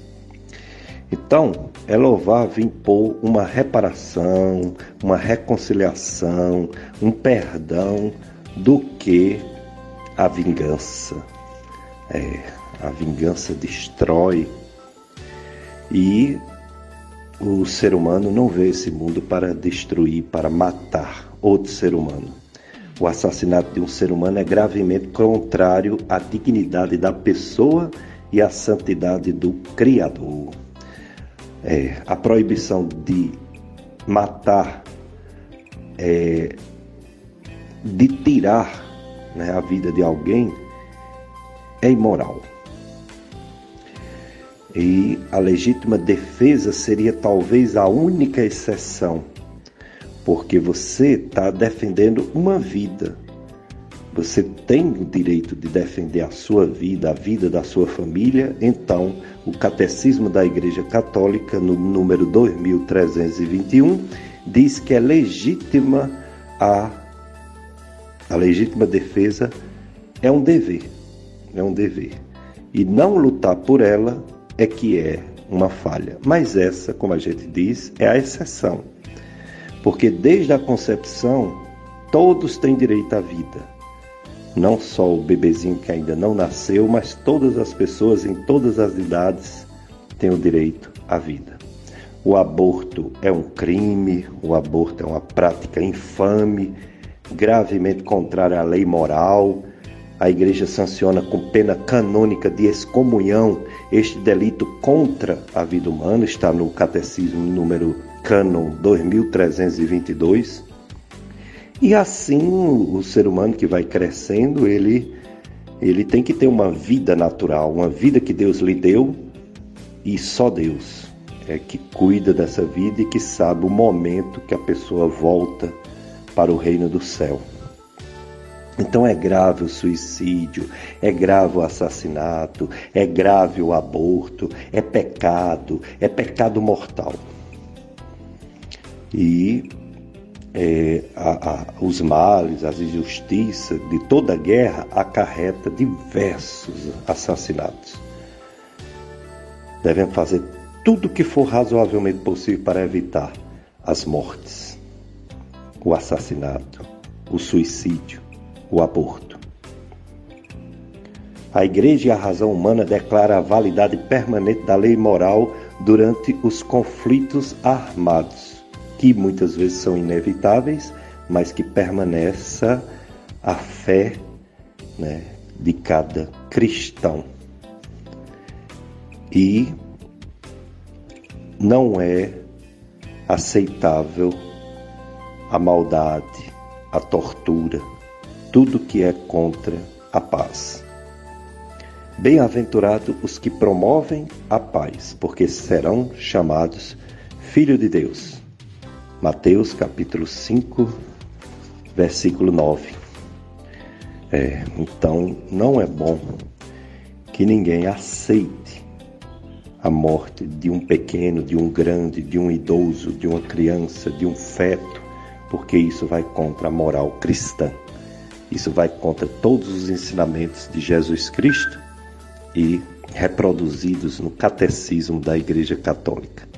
Então, é louvável impor uma reparação, uma reconciliação, um perdão do que a vingança. É, a vingança destrói e o ser humano não vê esse mundo para destruir, para matar outro ser humano. O assassinato de um ser humano é gravemente contrário à dignidade da pessoa e à santidade do Criador. É, a proibição de matar é, de tirar né, a vida de alguém é imoral. E a legítima defesa seria talvez a única exceção, porque você está defendendo uma vida. Você tem o direito de defender a sua vida, a vida da sua família. Então, o Catecismo da Igreja Católica, no número 2321, diz que é legítima a, a legítima defesa é um dever, é um dever. E não lutar por ela é que é uma falha. Mas essa, como a gente diz, é a exceção. Porque desde a concepção, todos têm direito à vida. Não só o bebezinho que ainda não nasceu, mas todas as pessoas em todas as idades têm o direito à vida. O aborto é um crime, o aborto é uma prática infame, gravemente contrária à lei moral. A igreja sanciona com pena canônica de excomunhão este delito contra a vida humana, está no Catecismo número Cânon 2322. E assim o ser humano que vai crescendo, ele ele tem que ter uma vida natural, uma vida que Deus lhe deu e só Deus é que cuida dessa vida e que sabe o momento que a pessoa volta para o reino do céu. Então é grave o suicídio, é grave o assassinato, é grave o aborto, é pecado, é pecado mortal. E é, a, a, os males, as injustiças de toda guerra acarreta diversos assassinatos. Devemos fazer tudo o que for razoavelmente possível para evitar as mortes, o assassinato, o suicídio, o aborto. A Igreja e a razão humana declara a validade permanente da lei moral durante os conflitos armados, que muitas vezes são inevitáveis, mas que permaneça a fé né, de cada cristão. E não é aceitável a maldade, a tortura, tudo que é contra a paz. Bem-aventurados os que promovem a paz, porque serão chamados filhos de Deus. Mateus capítulo 5, versículo 9. É, então, não é bom que ninguém aceite a morte de um pequeno, de um grande, de um idoso, de uma criança, de um feto, porque isso vai contra a moral cristã. Isso vai contra todos os ensinamentos de Jesus Cristo e reproduzidos no catecismo da Igreja Católica.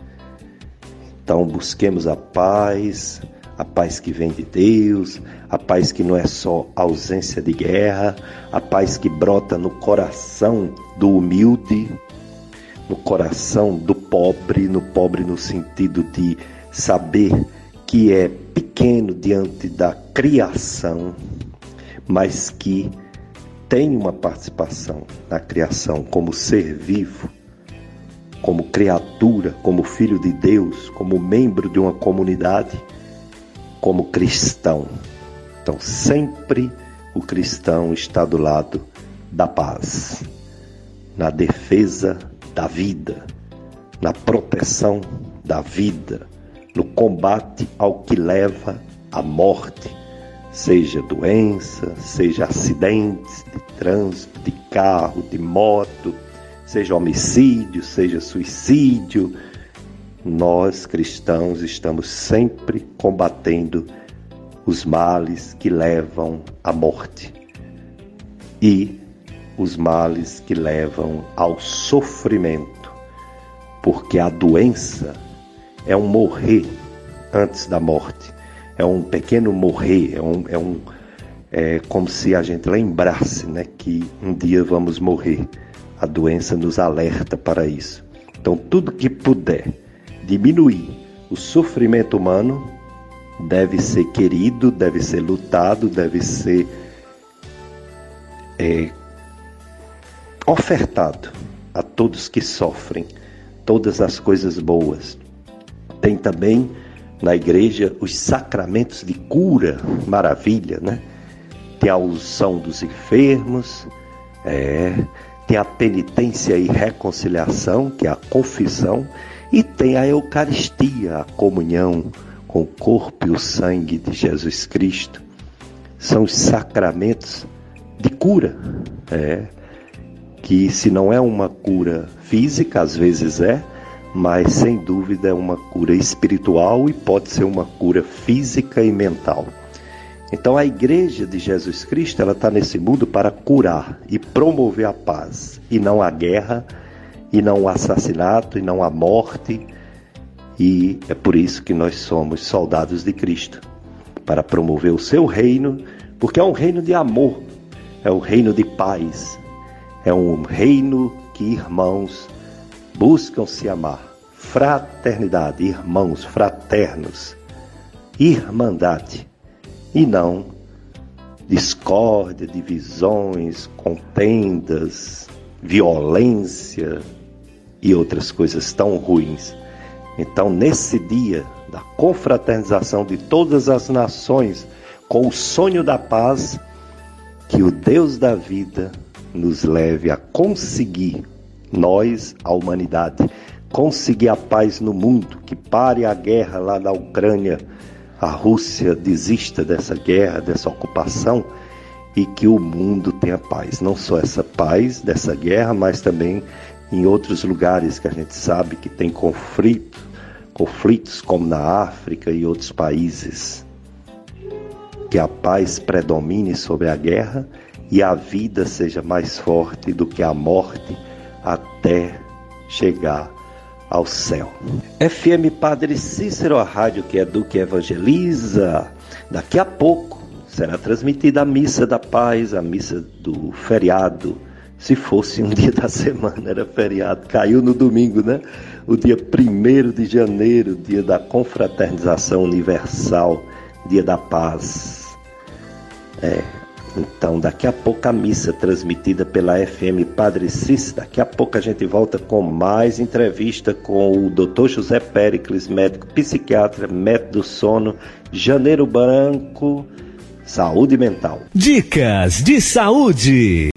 Então, busquemos a paz, a paz que vem de Deus, a paz que não é só ausência de guerra, a paz que brota no coração do humilde, no coração do pobre, no pobre no sentido de saber que é pequeno diante da criação, mas que tem uma participação na criação como ser vivo, como criatura, como filho de Deus, como membro de uma comunidade, como cristão. Então, sempre o cristão está do lado da paz, na defesa da vida, na proteção da vida, no combate ao que leva à morte, seja doença, seja acidentes de trânsito, de carro, de moto, seja homicídio, seja suicídio. Nós cristãos estamos sempre combatendo os males que levam à morte. E os males que levam ao sofrimento, porque a doença é um morrer antes da morte, é um pequeno morrer, é um, é um é como se a gente lembrasse, né, que um dia vamos morrer. A doença nos alerta para isso. Então, tudo que puder diminuir o sofrimento humano deve ser querido, deve ser lutado, deve ser é, ofertado a todos que sofrem todas as coisas boas. Tem também na igreja os sacramentos de cura, maravilha, né? tem a unção dos enfermos, é, tem a penitência e reconciliação, que é a confissão, e tem a Eucaristia, a comunhão com o corpo e o sangue de Jesus Cristo. São os sacramentos de cura, é, que se não é uma cura física, às vezes é, mas sem dúvida é uma cura espiritual e pode ser uma cura física e mental. Então a igreja de Jesus Cristo ela está nesse mundo para curar e promover a paz. E não a guerra e não o assassinato e não a morte. E é por isso que nós somos soldados de Cristo para promover o seu reino porque é um reino de amor é um reino de paz é um reino que irmãos buscam se amar. Fraternidade irmãos fraternos irmandade e não discórdia, divisões, contendas, violência e outras coisas tão ruins. Então, nesse dia da confraternização de todas as nações, com o sonho da paz, que o Deus da vida nos leve a conseguir, nós, a humanidade, conseguir a paz no mundo, que pare a guerra lá na Ucrânia a Rússia desista dessa guerra, dessa ocupação e que o mundo tenha paz. Não só essa paz dessa guerra, mas também em outros lugares que a gente sabe que tem conflito, conflitos como na África e outros países. Que a paz predomine sobre a guerra e a vida seja mais forte do que a morte até chegar ao céu. FM Padre Cícero, a rádio que educa e evangeliza. Daqui a pouco será transmitida a missa da paz, a missa do feriado. Se fosse um *laughs* dia da semana, era feriado. Caiu no domingo, né? O dia 1 de janeiro, dia da confraternização universal, dia da paz. É, então, daqui a pouco a missa transmitida pela FM Padre Cis. Daqui a pouco a gente volta com mais entrevista com o Dr. José Pericles, médico psiquiatra, método do sono, Janeiro Branco, saúde mental. Dicas de saúde.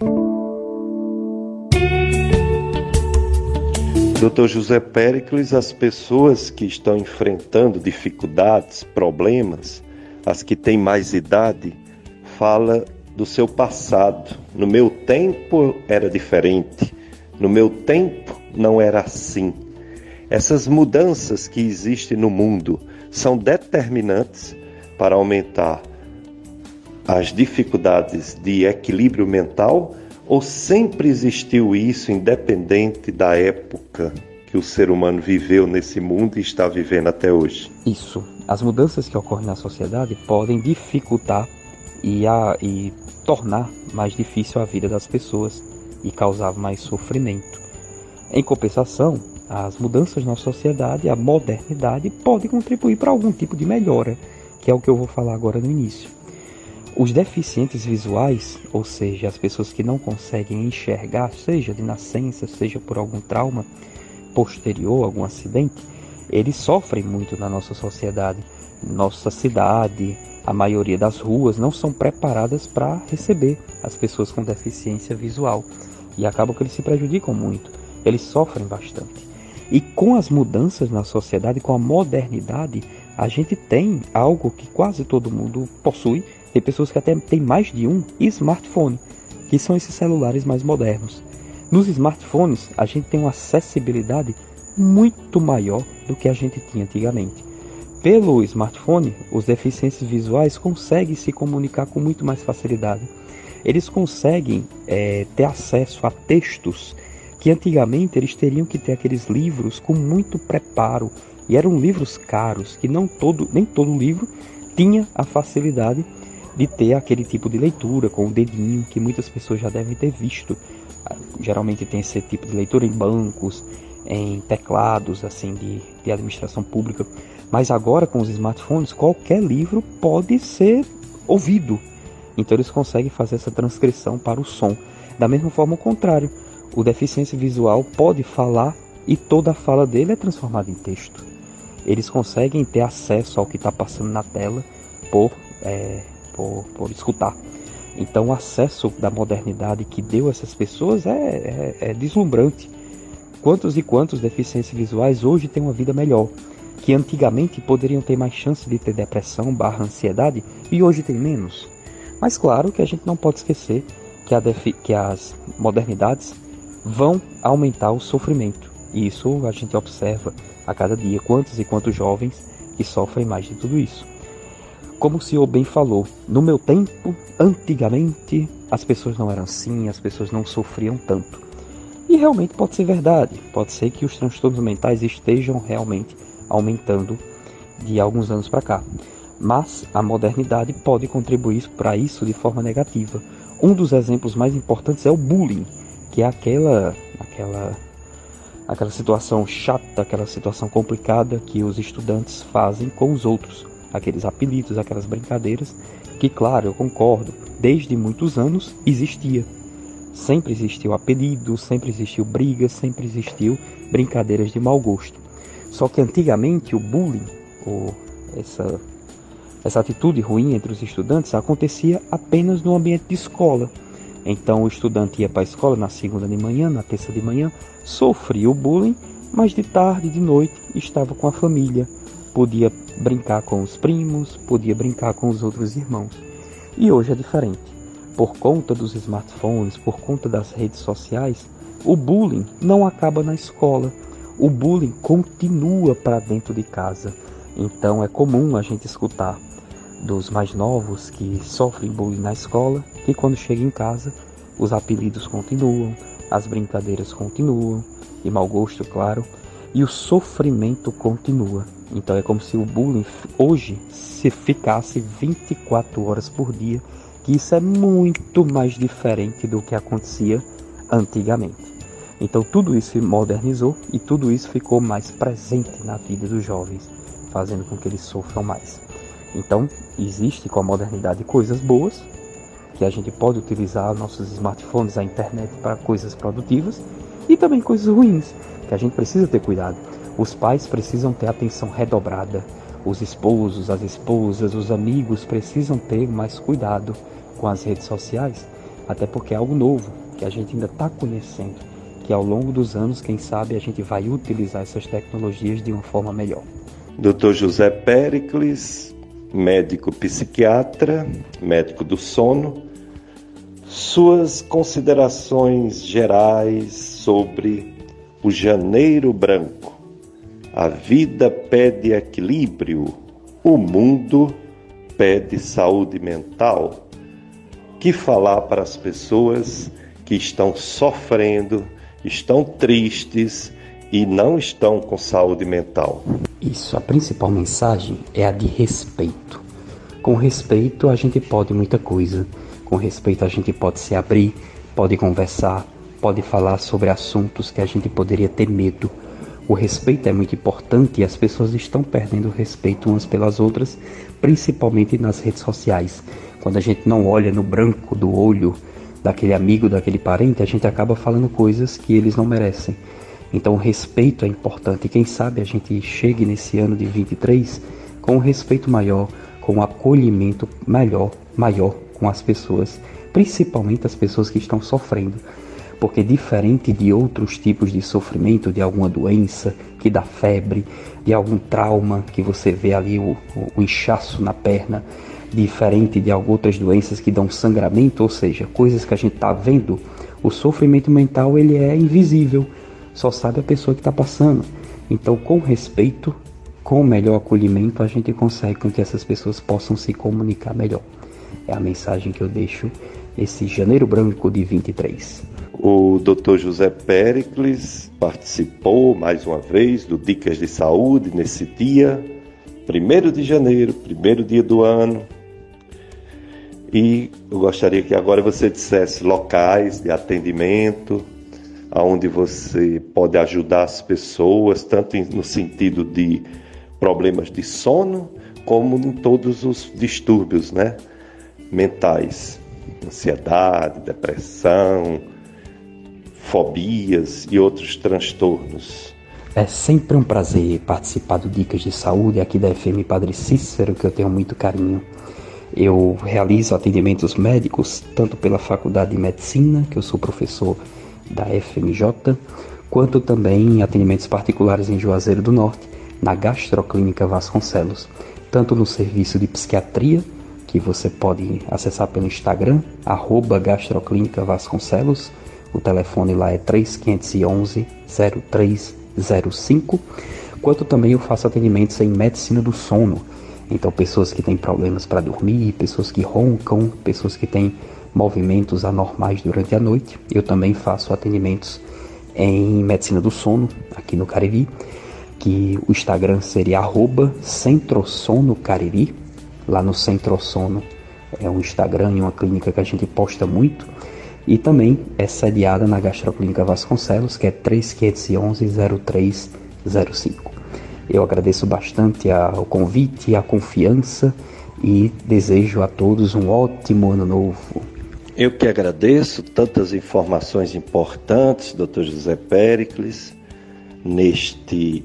Dr. José Pericles, as pessoas que estão enfrentando dificuldades, problemas, as que têm mais idade, fala do seu passado. No meu tempo era diferente, no meu tempo não era assim. Essas mudanças que existem no mundo são determinantes para aumentar as dificuldades de equilíbrio mental ou sempre existiu isso independente da época que o ser humano viveu nesse mundo e está vivendo até hoje? Isso. As mudanças que ocorrem na sociedade podem dificultar e, a, e tornar mais difícil a vida das pessoas e causar mais sofrimento. Em compensação, as mudanças na sociedade, a modernidade, podem contribuir para algum tipo de melhora, que é o que eu vou falar agora no início. Os deficientes visuais, ou seja, as pessoas que não conseguem enxergar, seja de nascença, seja por algum trauma posterior, algum acidente, eles sofrem muito na nossa sociedade. Nossa cidade, a maioria das ruas não são preparadas para receber as pessoas com deficiência visual e acaba que eles se prejudicam muito, eles sofrem bastante. E com as mudanças na sociedade, com a modernidade, a gente tem algo que quase todo mundo possui, tem pessoas que até têm mais de um smartphone, que são esses celulares mais modernos. Nos smartphones, a gente tem uma acessibilidade muito maior do que a gente tinha antigamente. Pelo smartphone, os deficientes visuais conseguem se comunicar com muito mais facilidade. Eles conseguem é, ter acesso a textos que antigamente eles teriam que ter aqueles livros com muito preparo e eram livros caros que não todo nem todo livro tinha a facilidade de ter aquele tipo de leitura com o dedinho que muitas pessoas já devem ter visto. Ah, geralmente tem esse tipo de leitura em bancos, em teclados assim de, de administração pública. Mas agora com os smartphones, qualquer livro pode ser ouvido. Então eles conseguem fazer essa transcrição para o som. Da mesma forma, o contrário. O deficiência visual pode falar e toda a fala dele é transformada em texto. Eles conseguem ter acesso ao que está passando na tela por, é, por, por escutar. Então o acesso da modernidade que deu a essas pessoas é, é, é deslumbrante. Quantos e quantos deficientes visuais hoje têm uma vida melhor, que antigamente poderiam ter mais chance de ter depressão barra ansiedade e hoje tem menos. Mas claro que a gente não pode esquecer que, a que as modernidades vão aumentar o sofrimento. E isso a gente observa a cada dia quantos e quantos jovens que sofrem mais de tudo isso. Como o senhor bem falou, no meu tempo, antigamente, as pessoas não eram assim, as pessoas não sofriam tanto. E realmente pode ser verdade, pode ser que os transtornos mentais estejam realmente aumentando de alguns anos para cá. Mas a modernidade pode contribuir para isso de forma negativa. Um dos exemplos mais importantes é o bullying, que é aquela aquela aquela situação chata, aquela situação complicada que os estudantes fazem com os outros aqueles apelidos, aquelas brincadeiras, que, claro, eu concordo, desde muitos anos existia. Sempre existiu apelido, sempre existiu brigas, sempre existiu brincadeiras de mau gosto. Só que antigamente o bullying, ou essa, essa atitude ruim entre os estudantes, acontecia apenas no ambiente de escola. Então o estudante ia para a escola na segunda de manhã, na terça de manhã, sofria o bullying, mas de tarde, de noite, estava com a família, podia brincar com os primos, podia brincar com os outros irmãos. E hoje é diferente. Por conta dos smartphones, por conta das redes sociais, o bullying não acaba na escola. O bullying continua para dentro de casa. Então é comum a gente escutar dos mais novos que sofrem bullying na escola, que quando chega em casa, os apelidos continuam, as brincadeiras continuam, e mau gosto, claro, e o sofrimento continua. Então é como se o bullying hoje se ficasse 24 horas por dia, que isso é muito mais diferente do que acontecia antigamente. Então tudo isso se modernizou e tudo isso ficou mais presente na vida dos jovens, fazendo com que eles sofram mais. Então existe com a modernidade coisas boas, que a gente pode utilizar nossos smartphones, a internet para coisas produtivas, e também coisas ruins, que a gente precisa ter cuidado. Os pais precisam ter atenção redobrada. Os esposos, as esposas, os amigos precisam ter mais cuidado com as redes sociais, até porque é algo novo que a gente ainda está conhecendo, que ao longo dos anos, quem sabe, a gente vai utilizar essas tecnologias de uma forma melhor. Dr. José Pericles, médico psiquiatra, médico do sono, suas considerações gerais sobre o janeiro branco. A vida pede equilíbrio, o mundo pede saúde mental. Que falar para as pessoas que estão sofrendo, estão tristes e não estão com saúde mental? Isso, a principal mensagem é a de respeito. Com respeito a gente pode muita coisa. Com respeito a gente pode se abrir, pode conversar, pode falar sobre assuntos que a gente poderia ter medo. O respeito é muito importante e as pessoas estão perdendo respeito umas pelas outras, principalmente nas redes sociais. Quando a gente não olha no branco do olho daquele amigo, daquele parente, a gente acaba falando coisas que eles não merecem. Então o respeito é importante e quem sabe a gente chegue nesse ano de 23 com um respeito maior, com um acolhimento melhor, maior com as pessoas, principalmente as pessoas que estão sofrendo porque diferente de outros tipos de sofrimento, de alguma doença que dá febre, de algum trauma que você vê ali o, o inchaço na perna, diferente de outras doenças que dão sangramento, ou seja, coisas que a gente está vendo, o sofrimento mental ele é invisível, só sabe a pessoa que está passando. Então, com respeito, com melhor acolhimento, a gente consegue com que essas pessoas possam se comunicar melhor. É a mensagem que eu deixo esse janeiro branco de 23. O Dr. José Pericles participou mais uma vez do Dicas de Saúde nesse dia, 1 de janeiro, primeiro dia do ano. E eu gostaria que agora você dissesse locais de atendimento, aonde você pode ajudar as pessoas, tanto no sentido de problemas de sono, como em todos os distúrbios né, mentais, ansiedade, depressão, fobias e outros transtornos. É sempre um prazer participar do Dicas de Saúde aqui da FM Padre Cícero, que eu tenho muito carinho. Eu realizo atendimentos médicos tanto pela Faculdade de Medicina, que eu sou professor da FMJ, quanto também atendimentos particulares em Juazeiro do Norte, na Gastroclínica Vasconcelos, tanto no serviço de psiquiatria, que você pode acessar pelo Instagram, arroba Gastroclínica Vasconcelos, o telefone lá é 3511 0305, quanto também eu faço atendimentos em medicina do sono, então, pessoas que têm problemas para dormir, pessoas que roncam, pessoas que têm movimentos anormais durante a noite. Eu também faço atendimentos em medicina do sono aqui no Cariri, que o Instagram seria @centrosonocariri. Lá no Centrosono é um Instagram e uma clínica que a gente posta muito. E também é sediada na Gastroclínica Vasconcelos, que é 3511 0305. Eu agradeço bastante o convite, a confiança e desejo a todos um ótimo ano novo. Eu que agradeço tantas informações importantes, Dr. José Pericles, neste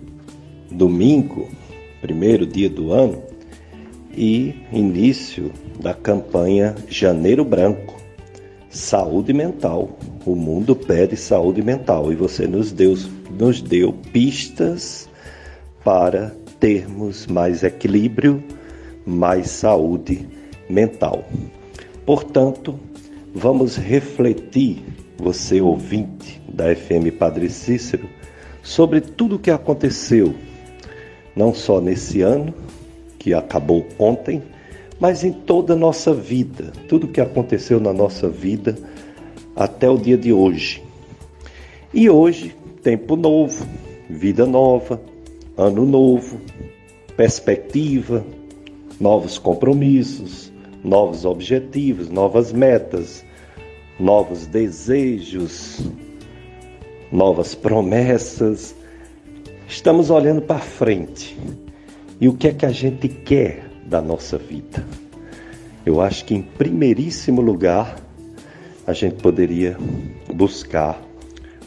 domingo, primeiro dia do ano, e início da campanha Janeiro Branco, Saúde Mental. O mundo pede saúde mental e você nos deu, nos deu pistas para termos mais equilíbrio, mais saúde mental. Portanto, vamos refletir, você ouvinte da FM Padre Cícero, sobre tudo o que aconteceu, não só nesse ano, que acabou ontem, mas em toda a nossa vida, tudo o que aconteceu na nossa vida até o dia de hoje. E hoje, tempo novo, vida nova, ano novo, perspectiva, novos compromissos, novos objetivos, novas metas, novos desejos, novas promessas. Estamos olhando para frente. E o que é que a gente quer da nossa vida? Eu acho que em primeiríssimo lugar a gente poderia buscar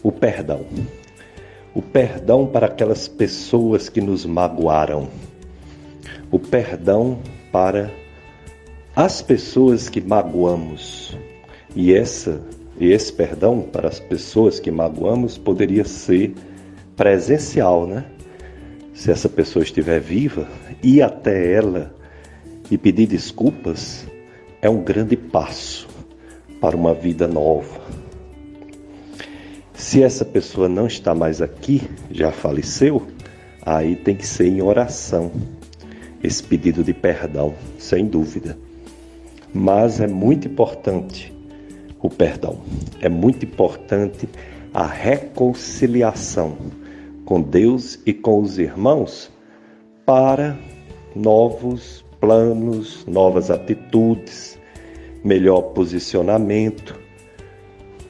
o perdão o perdão para aquelas pessoas que nos magoaram, o perdão para as pessoas que magoamos. E essa e esse perdão para as pessoas que magoamos poderia ser presencial, né? Se essa pessoa estiver viva, ir até ela e pedir desculpas é um grande passo para uma vida nova, se essa pessoa não está mais aqui, já faleceu, aí tem que ser em oração esse pedido de perdão, sem dúvida. Mas é muito importante o perdão, é muito importante a reconciliação com Deus e com os irmãos para novos planos, novas atitudes, melhor posicionamento,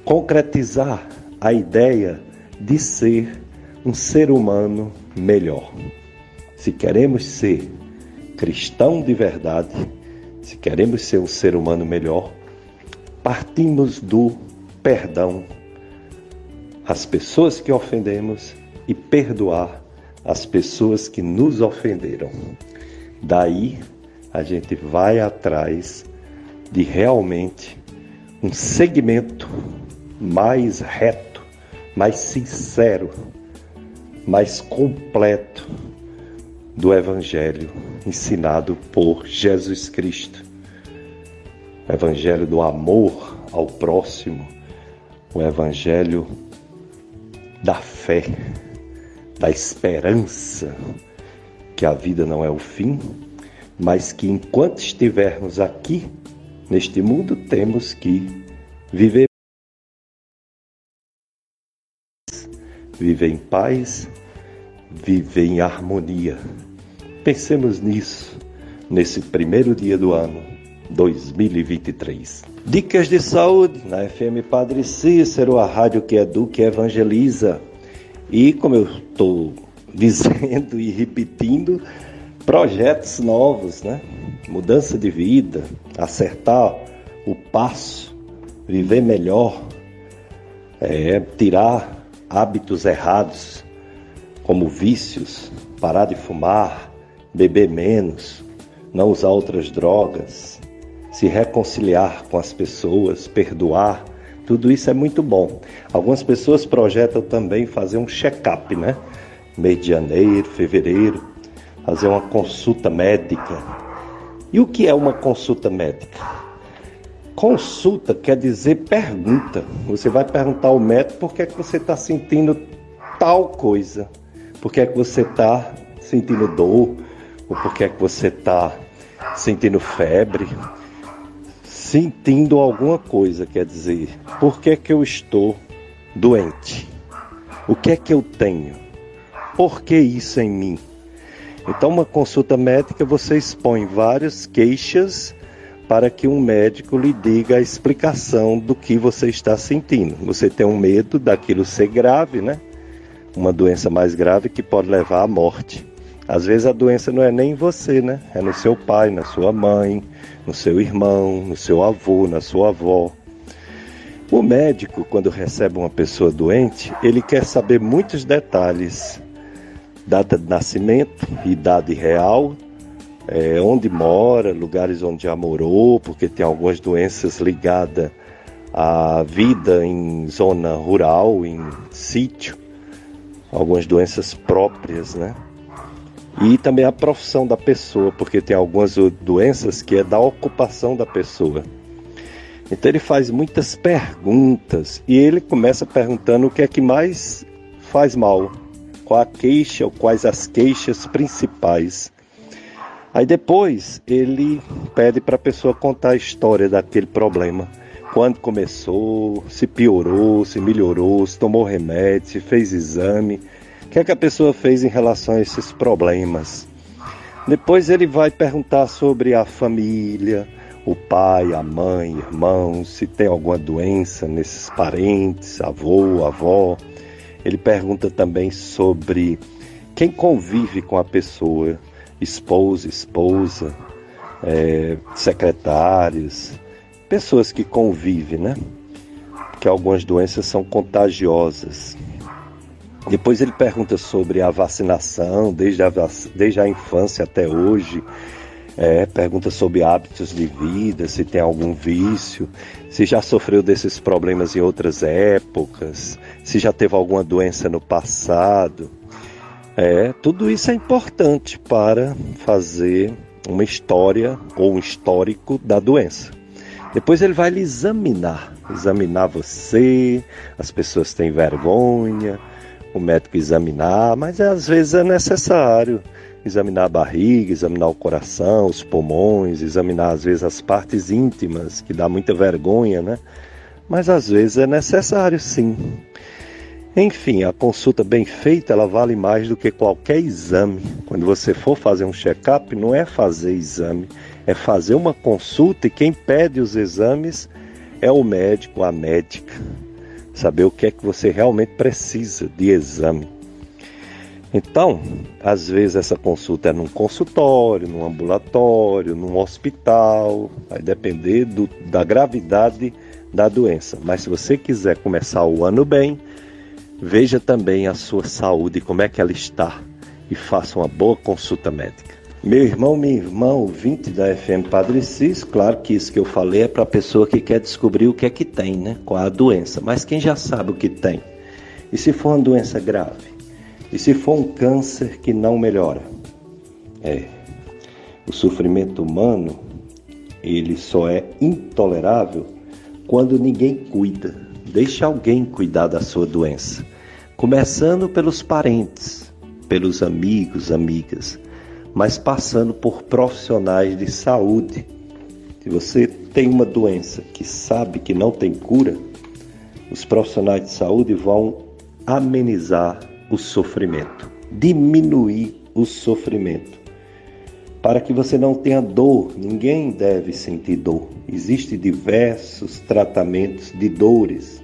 concretizar a ideia de ser um ser humano melhor. Se queremos ser cristão de verdade, se queremos ser um ser humano melhor, partimos do perdão às pessoas que ofendemos e perdoar as pessoas que nos ofenderam. Daí a gente vai atrás de realmente um segmento mais reto mais sincero, mais completo do Evangelho ensinado por Jesus Cristo. O Evangelho do amor ao próximo, o Evangelho da fé, da esperança, que a vida não é o fim, mas que enquanto estivermos aqui neste mundo temos que viver viver em paz, viver em harmonia. Pensemos nisso nesse primeiro dia do ano 2023. Dicas de saúde na FM Padre Cícero, a rádio que educa e evangeliza. E como eu estou *laughs* dizendo e repetindo, projetos novos, né? Mudança de vida, acertar o passo, viver melhor, é, tirar hábitos errados, como vícios, parar de fumar, beber menos, não usar outras drogas, se reconciliar com as pessoas, perdoar, tudo isso é muito bom. Algumas pessoas projetam também fazer um check-up, né? Mês de janeiro, fevereiro, fazer uma consulta médica. E o que é uma consulta médica? Consulta quer dizer pergunta. Você vai perguntar ao médico por que, é que você está sentindo tal coisa. Por que é que você está sentindo dor? Ou por que é que você está sentindo febre? sentindo alguma coisa, quer dizer, por que, que eu estou doente? O que é que eu tenho? Por que isso em mim? Então, uma consulta médica, você expõe várias queixas para que um médico lhe diga a explicação do que você está sentindo. Você tem um medo daquilo ser grave, né? Uma doença mais grave que pode levar à morte. Às vezes a doença não é nem em você, né? É no seu pai, na sua mãe, no seu irmão, no seu avô, na sua avó. O médico, quando recebe uma pessoa doente, ele quer saber muitos detalhes: data de nascimento, idade real, é, onde mora, lugares onde já morou, porque tem algumas doenças ligadas à vida em zona rural, em sítio, algumas doenças próprias, né? E também a profissão da pessoa, porque tem algumas doenças que é da ocupação da pessoa. Então ele faz muitas perguntas e ele começa perguntando o que é que mais faz mal, qual a queixa ou quais as queixas principais. Aí depois ele pede para a pessoa contar a história daquele problema. Quando começou, se piorou, se melhorou, se tomou remédio, se fez exame o que, é que a pessoa fez em relação a esses problemas? Depois ele vai perguntar sobre a família, o pai, a mãe, irmãos, se tem alguma doença nesses parentes, avô, avó. Ele pergunta também sobre quem convive com a pessoa, esposa, esposa, é, secretários, pessoas que convivem, né? Porque algumas doenças são contagiosas. Depois ele pergunta sobre a vacinação, desde a, desde a infância até hoje. É, pergunta sobre hábitos de vida, se tem algum vício, se já sofreu desses problemas em outras épocas, se já teve alguma doença no passado. É, tudo isso é importante para fazer uma história ou um histórico da doença. Depois ele vai lhe examinar, examinar você, as pessoas têm vergonha, o médico examinar, mas às vezes é necessário examinar a barriga, examinar o coração, os pulmões, examinar às vezes as partes íntimas, que dá muita vergonha, né? Mas às vezes é necessário sim. Enfim, a consulta bem feita, ela vale mais do que qualquer exame. Quando você for fazer um check-up, não é fazer exame, é fazer uma consulta e quem pede os exames é o médico, a médica saber o que é que você realmente precisa de exame. Então, às vezes essa consulta é num consultório, num ambulatório, num hospital, vai depender do, da gravidade da doença. Mas se você quiser começar o ano bem, veja também a sua saúde, como é que ela está, e faça uma boa consulta médica. Meu irmão, minha irmã, ouvinte da FM Padre Cis, claro que isso que eu falei é para a pessoa que quer descobrir o que é que tem, né? Qual a doença. Mas quem já sabe o que tem? E se for uma doença grave? E se for um câncer que não melhora? É. O sofrimento humano, ele só é intolerável quando ninguém cuida. Deixa alguém cuidar da sua doença. Começando pelos parentes, pelos amigos, amigas mas passando por profissionais de saúde. Se você tem uma doença que sabe que não tem cura, os profissionais de saúde vão amenizar o sofrimento, diminuir o sofrimento. Para que você não tenha dor, ninguém deve sentir dor. Existem diversos tratamentos de dores.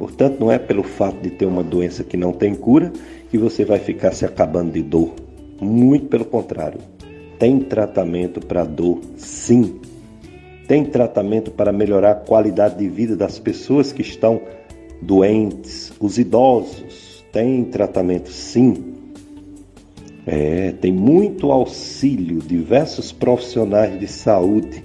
Portanto, não é pelo fato de ter uma doença que não tem cura que você vai ficar se acabando de dor. Muito pelo contrário. Tem tratamento para dor, sim. Tem tratamento para melhorar a qualidade de vida das pessoas que estão doentes, os idosos. Tem tratamento, sim. É, tem muito auxílio, diversos profissionais de saúde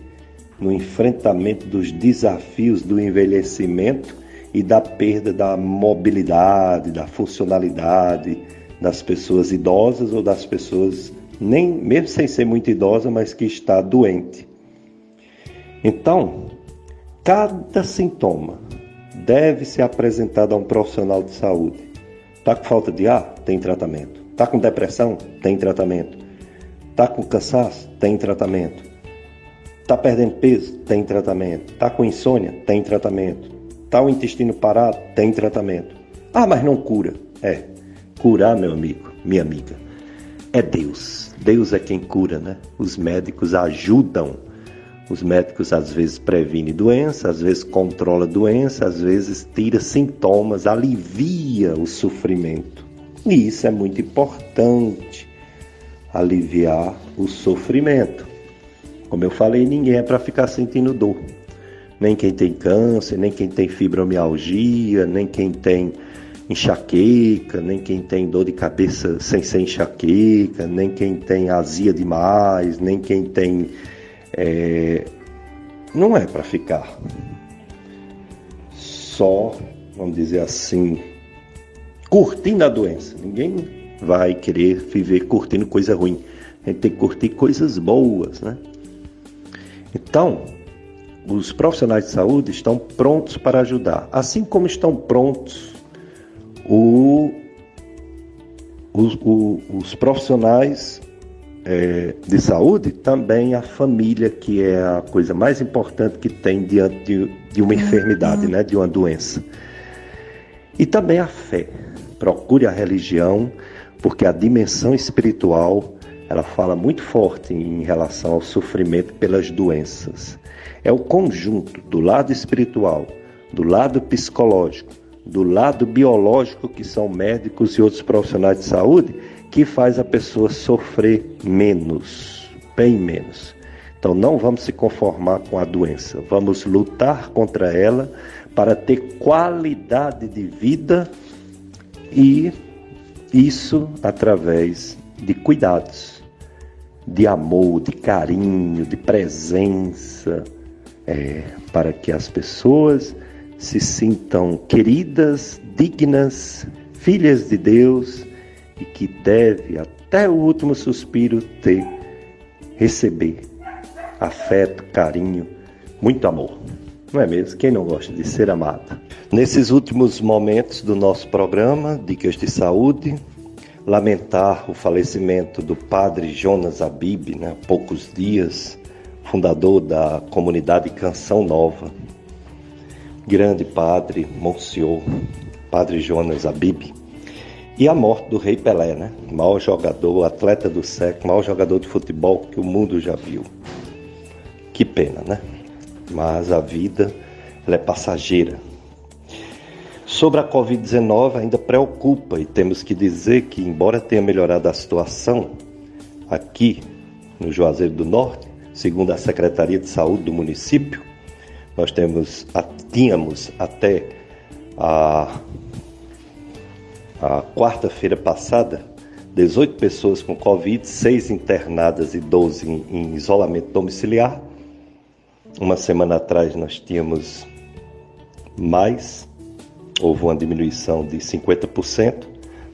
no enfrentamento dos desafios do envelhecimento e da perda da mobilidade, da funcionalidade das pessoas idosas ou das pessoas nem mesmo sem ser muito idosa, mas que está doente. Então, cada sintoma deve ser apresentado a um profissional de saúde. Está com falta de ar? Tem tratamento. Está com depressão? Tem tratamento. Está com cansaço? Tem tratamento. Está perdendo peso? Tem tratamento. Está com insônia? Tem tratamento. O intestino parado? Tem tratamento. Ah, mas não cura. É, curar, meu amigo, minha amiga, é Deus. Deus é quem cura, né? Os médicos ajudam. Os médicos às vezes previnem doença, às vezes controla doença, às vezes tira sintomas, alivia o sofrimento. E isso é muito importante, aliviar o sofrimento. Como eu falei, ninguém é para ficar sentindo dor. Nem quem tem câncer, nem quem tem fibromialgia, nem quem tem enxaqueca, nem quem tem dor de cabeça sem ser enxaqueca, nem quem tem azia demais, nem quem tem. É... Não é para ficar só, vamos dizer assim, curtindo a doença. Ninguém vai querer viver curtindo coisa ruim. A gente tem que curtir coisas boas, né? Então, os profissionais de saúde estão prontos para ajudar, assim como estão prontos o, os, o, os profissionais é, de saúde, também a família, que é a coisa mais importante que tem diante de, de uma enfermidade, né, de uma doença. E também a fé. Procure a religião, porque a dimensão espiritual ela fala muito forte em relação ao sofrimento pelas doenças. É o conjunto do lado espiritual, do lado psicológico, do lado biológico, que são médicos e outros profissionais de saúde, que faz a pessoa sofrer menos, bem menos. Então não vamos se conformar com a doença, vamos lutar contra ela para ter qualidade de vida e isso através de cuidados, de amor, de carinho, de presença, é, para que as pessoas se sintam queridas, dignas, filhas de Deus e que deve até o último suspiro ter, receber afeto, carinho, muito amor. Não é mesmo? Quem não gosta de ser amado? Nesses últimos momentos do nosso programa, Dicas de Saúde, lamentar o falecimento do padre Jonas Abib, né, há poucos dias, fundador da comunidade Canção Nova, grande padre, Monsenhor, padre Jonas Abib, e a morte do Rei Pelé, né? Maior jogador, atleta do século, maior jogador de futebol que o mundo já viu. Que pena, né? Mas a vida ela é passageira. Sobre a Covid-19 ainda preocupa e temos que dizer que, embora tenha melhorado a situação aqui no Juazeiro do Norte, segundo a Secretaria de Saúde do município, nós temos, tínhamos até a, a quarta-feira passada 18 pessoas com Covid, 6 internadas e 12 em, em isolamento domiciliar. Uma semana atrás nós tínhamos mais, houve uma diminuição de 50%,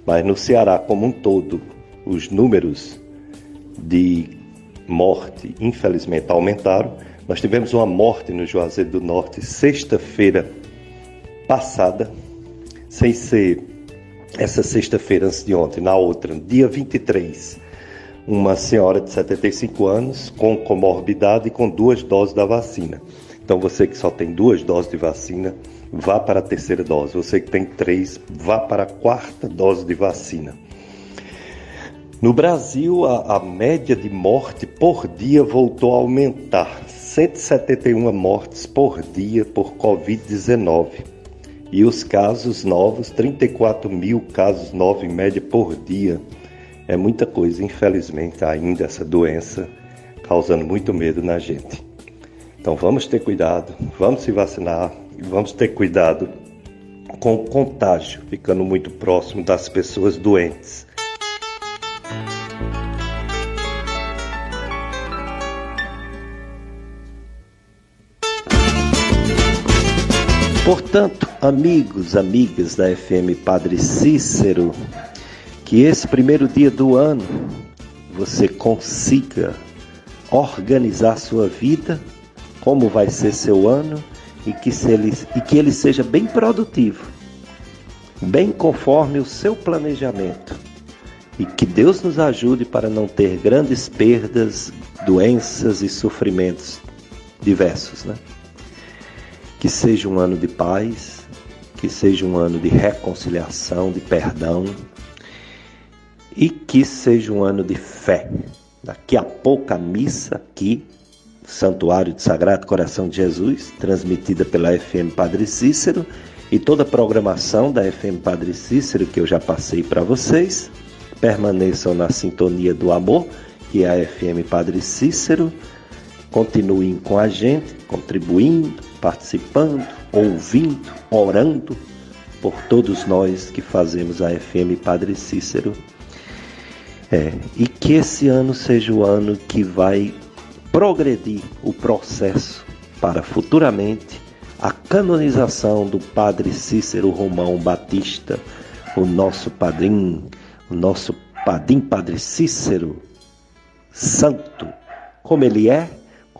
mas no Ceará como um todo, os números de morte, infelizmente, aumentaram nós tivemos uma morte no Juazeiro do Norte sexta-feira passada, sem ser essa sexta-feira antes de ontem, na outra, dia 23, uma senhora de 75 anos com comorbidade e com duas doses da vacina. Então você que só tem duas doses de vacina, vá para a terceira dose. Você que tem três, vá para a quarta dose de vacina. No Brasil, a, a média de morte por dia voltou a aumentar. 171 mortes por dia por Covid-19 e os casos novos, 34 mil casos novos em média por dia. É muita coisa, infelizmente, ainda essa doença causando muito medo na gente. Então vamos ter cuidado, vamos se vacinar vamos ter cuidado com o contágio, ficando muito próximo das pessoas doentes. Portanto, amigos, amigas da FM Padre Cícero, que esse primeiro dia do ano você consiga organizar sua vida, como vai ser seu ano e que, se ele, e que ele seja bem produtivo, bem conforme o seu planejamento. E que Deus nos ajude para não ter grandes perdas, doenças e sofrimentos diversos, né? Que seja um ano de paz, que seja um ano de reconciliação, de perdão e que seja um ano de fé. Daqui a pouco a missa aqui, Santuário de Sagrado Coração de Jesus, transmitida pela FM Padre Cícero e toda a programação da FM Padre Cícero que eu já passei para vocês. Permaneçam na sintonia do amor, que é a FM Padre Cícero. Continuem com a gente, contribuindo, participando, ouvindo, orando por todos nós que fazemos a FM Padre Cícero. É, e que esse ano seja o ano que vai progredir o processo para futuramente a canonização do Padre Cícero Romão Batista, o nosso padrinho, o nosso padim Padre Cícero, santo, como ele é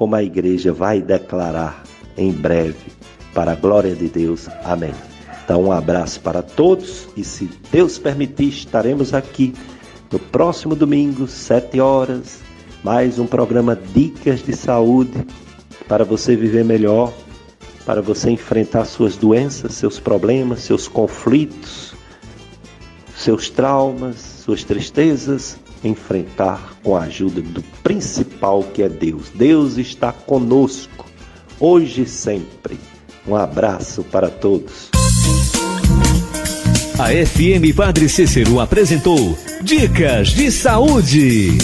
como a igreja vai declarar em breve, para a glória de Deus. Amém. Então, um abraço para todos e, se Deus permitir, estaremos aqui no próximo domingo, sete horas, mais um programa Dicas de Saúde para você viver melhor, para você enfrentar suas doenças, seus problemas, seus conflitos, seus traumas, suas tristezas enfrentar com a ajuda do principal que é Deus. Deus está conosco, hoje e sempre. Um abraço para todos. A FM Padre Cícero apresentou Dicas de Saúde.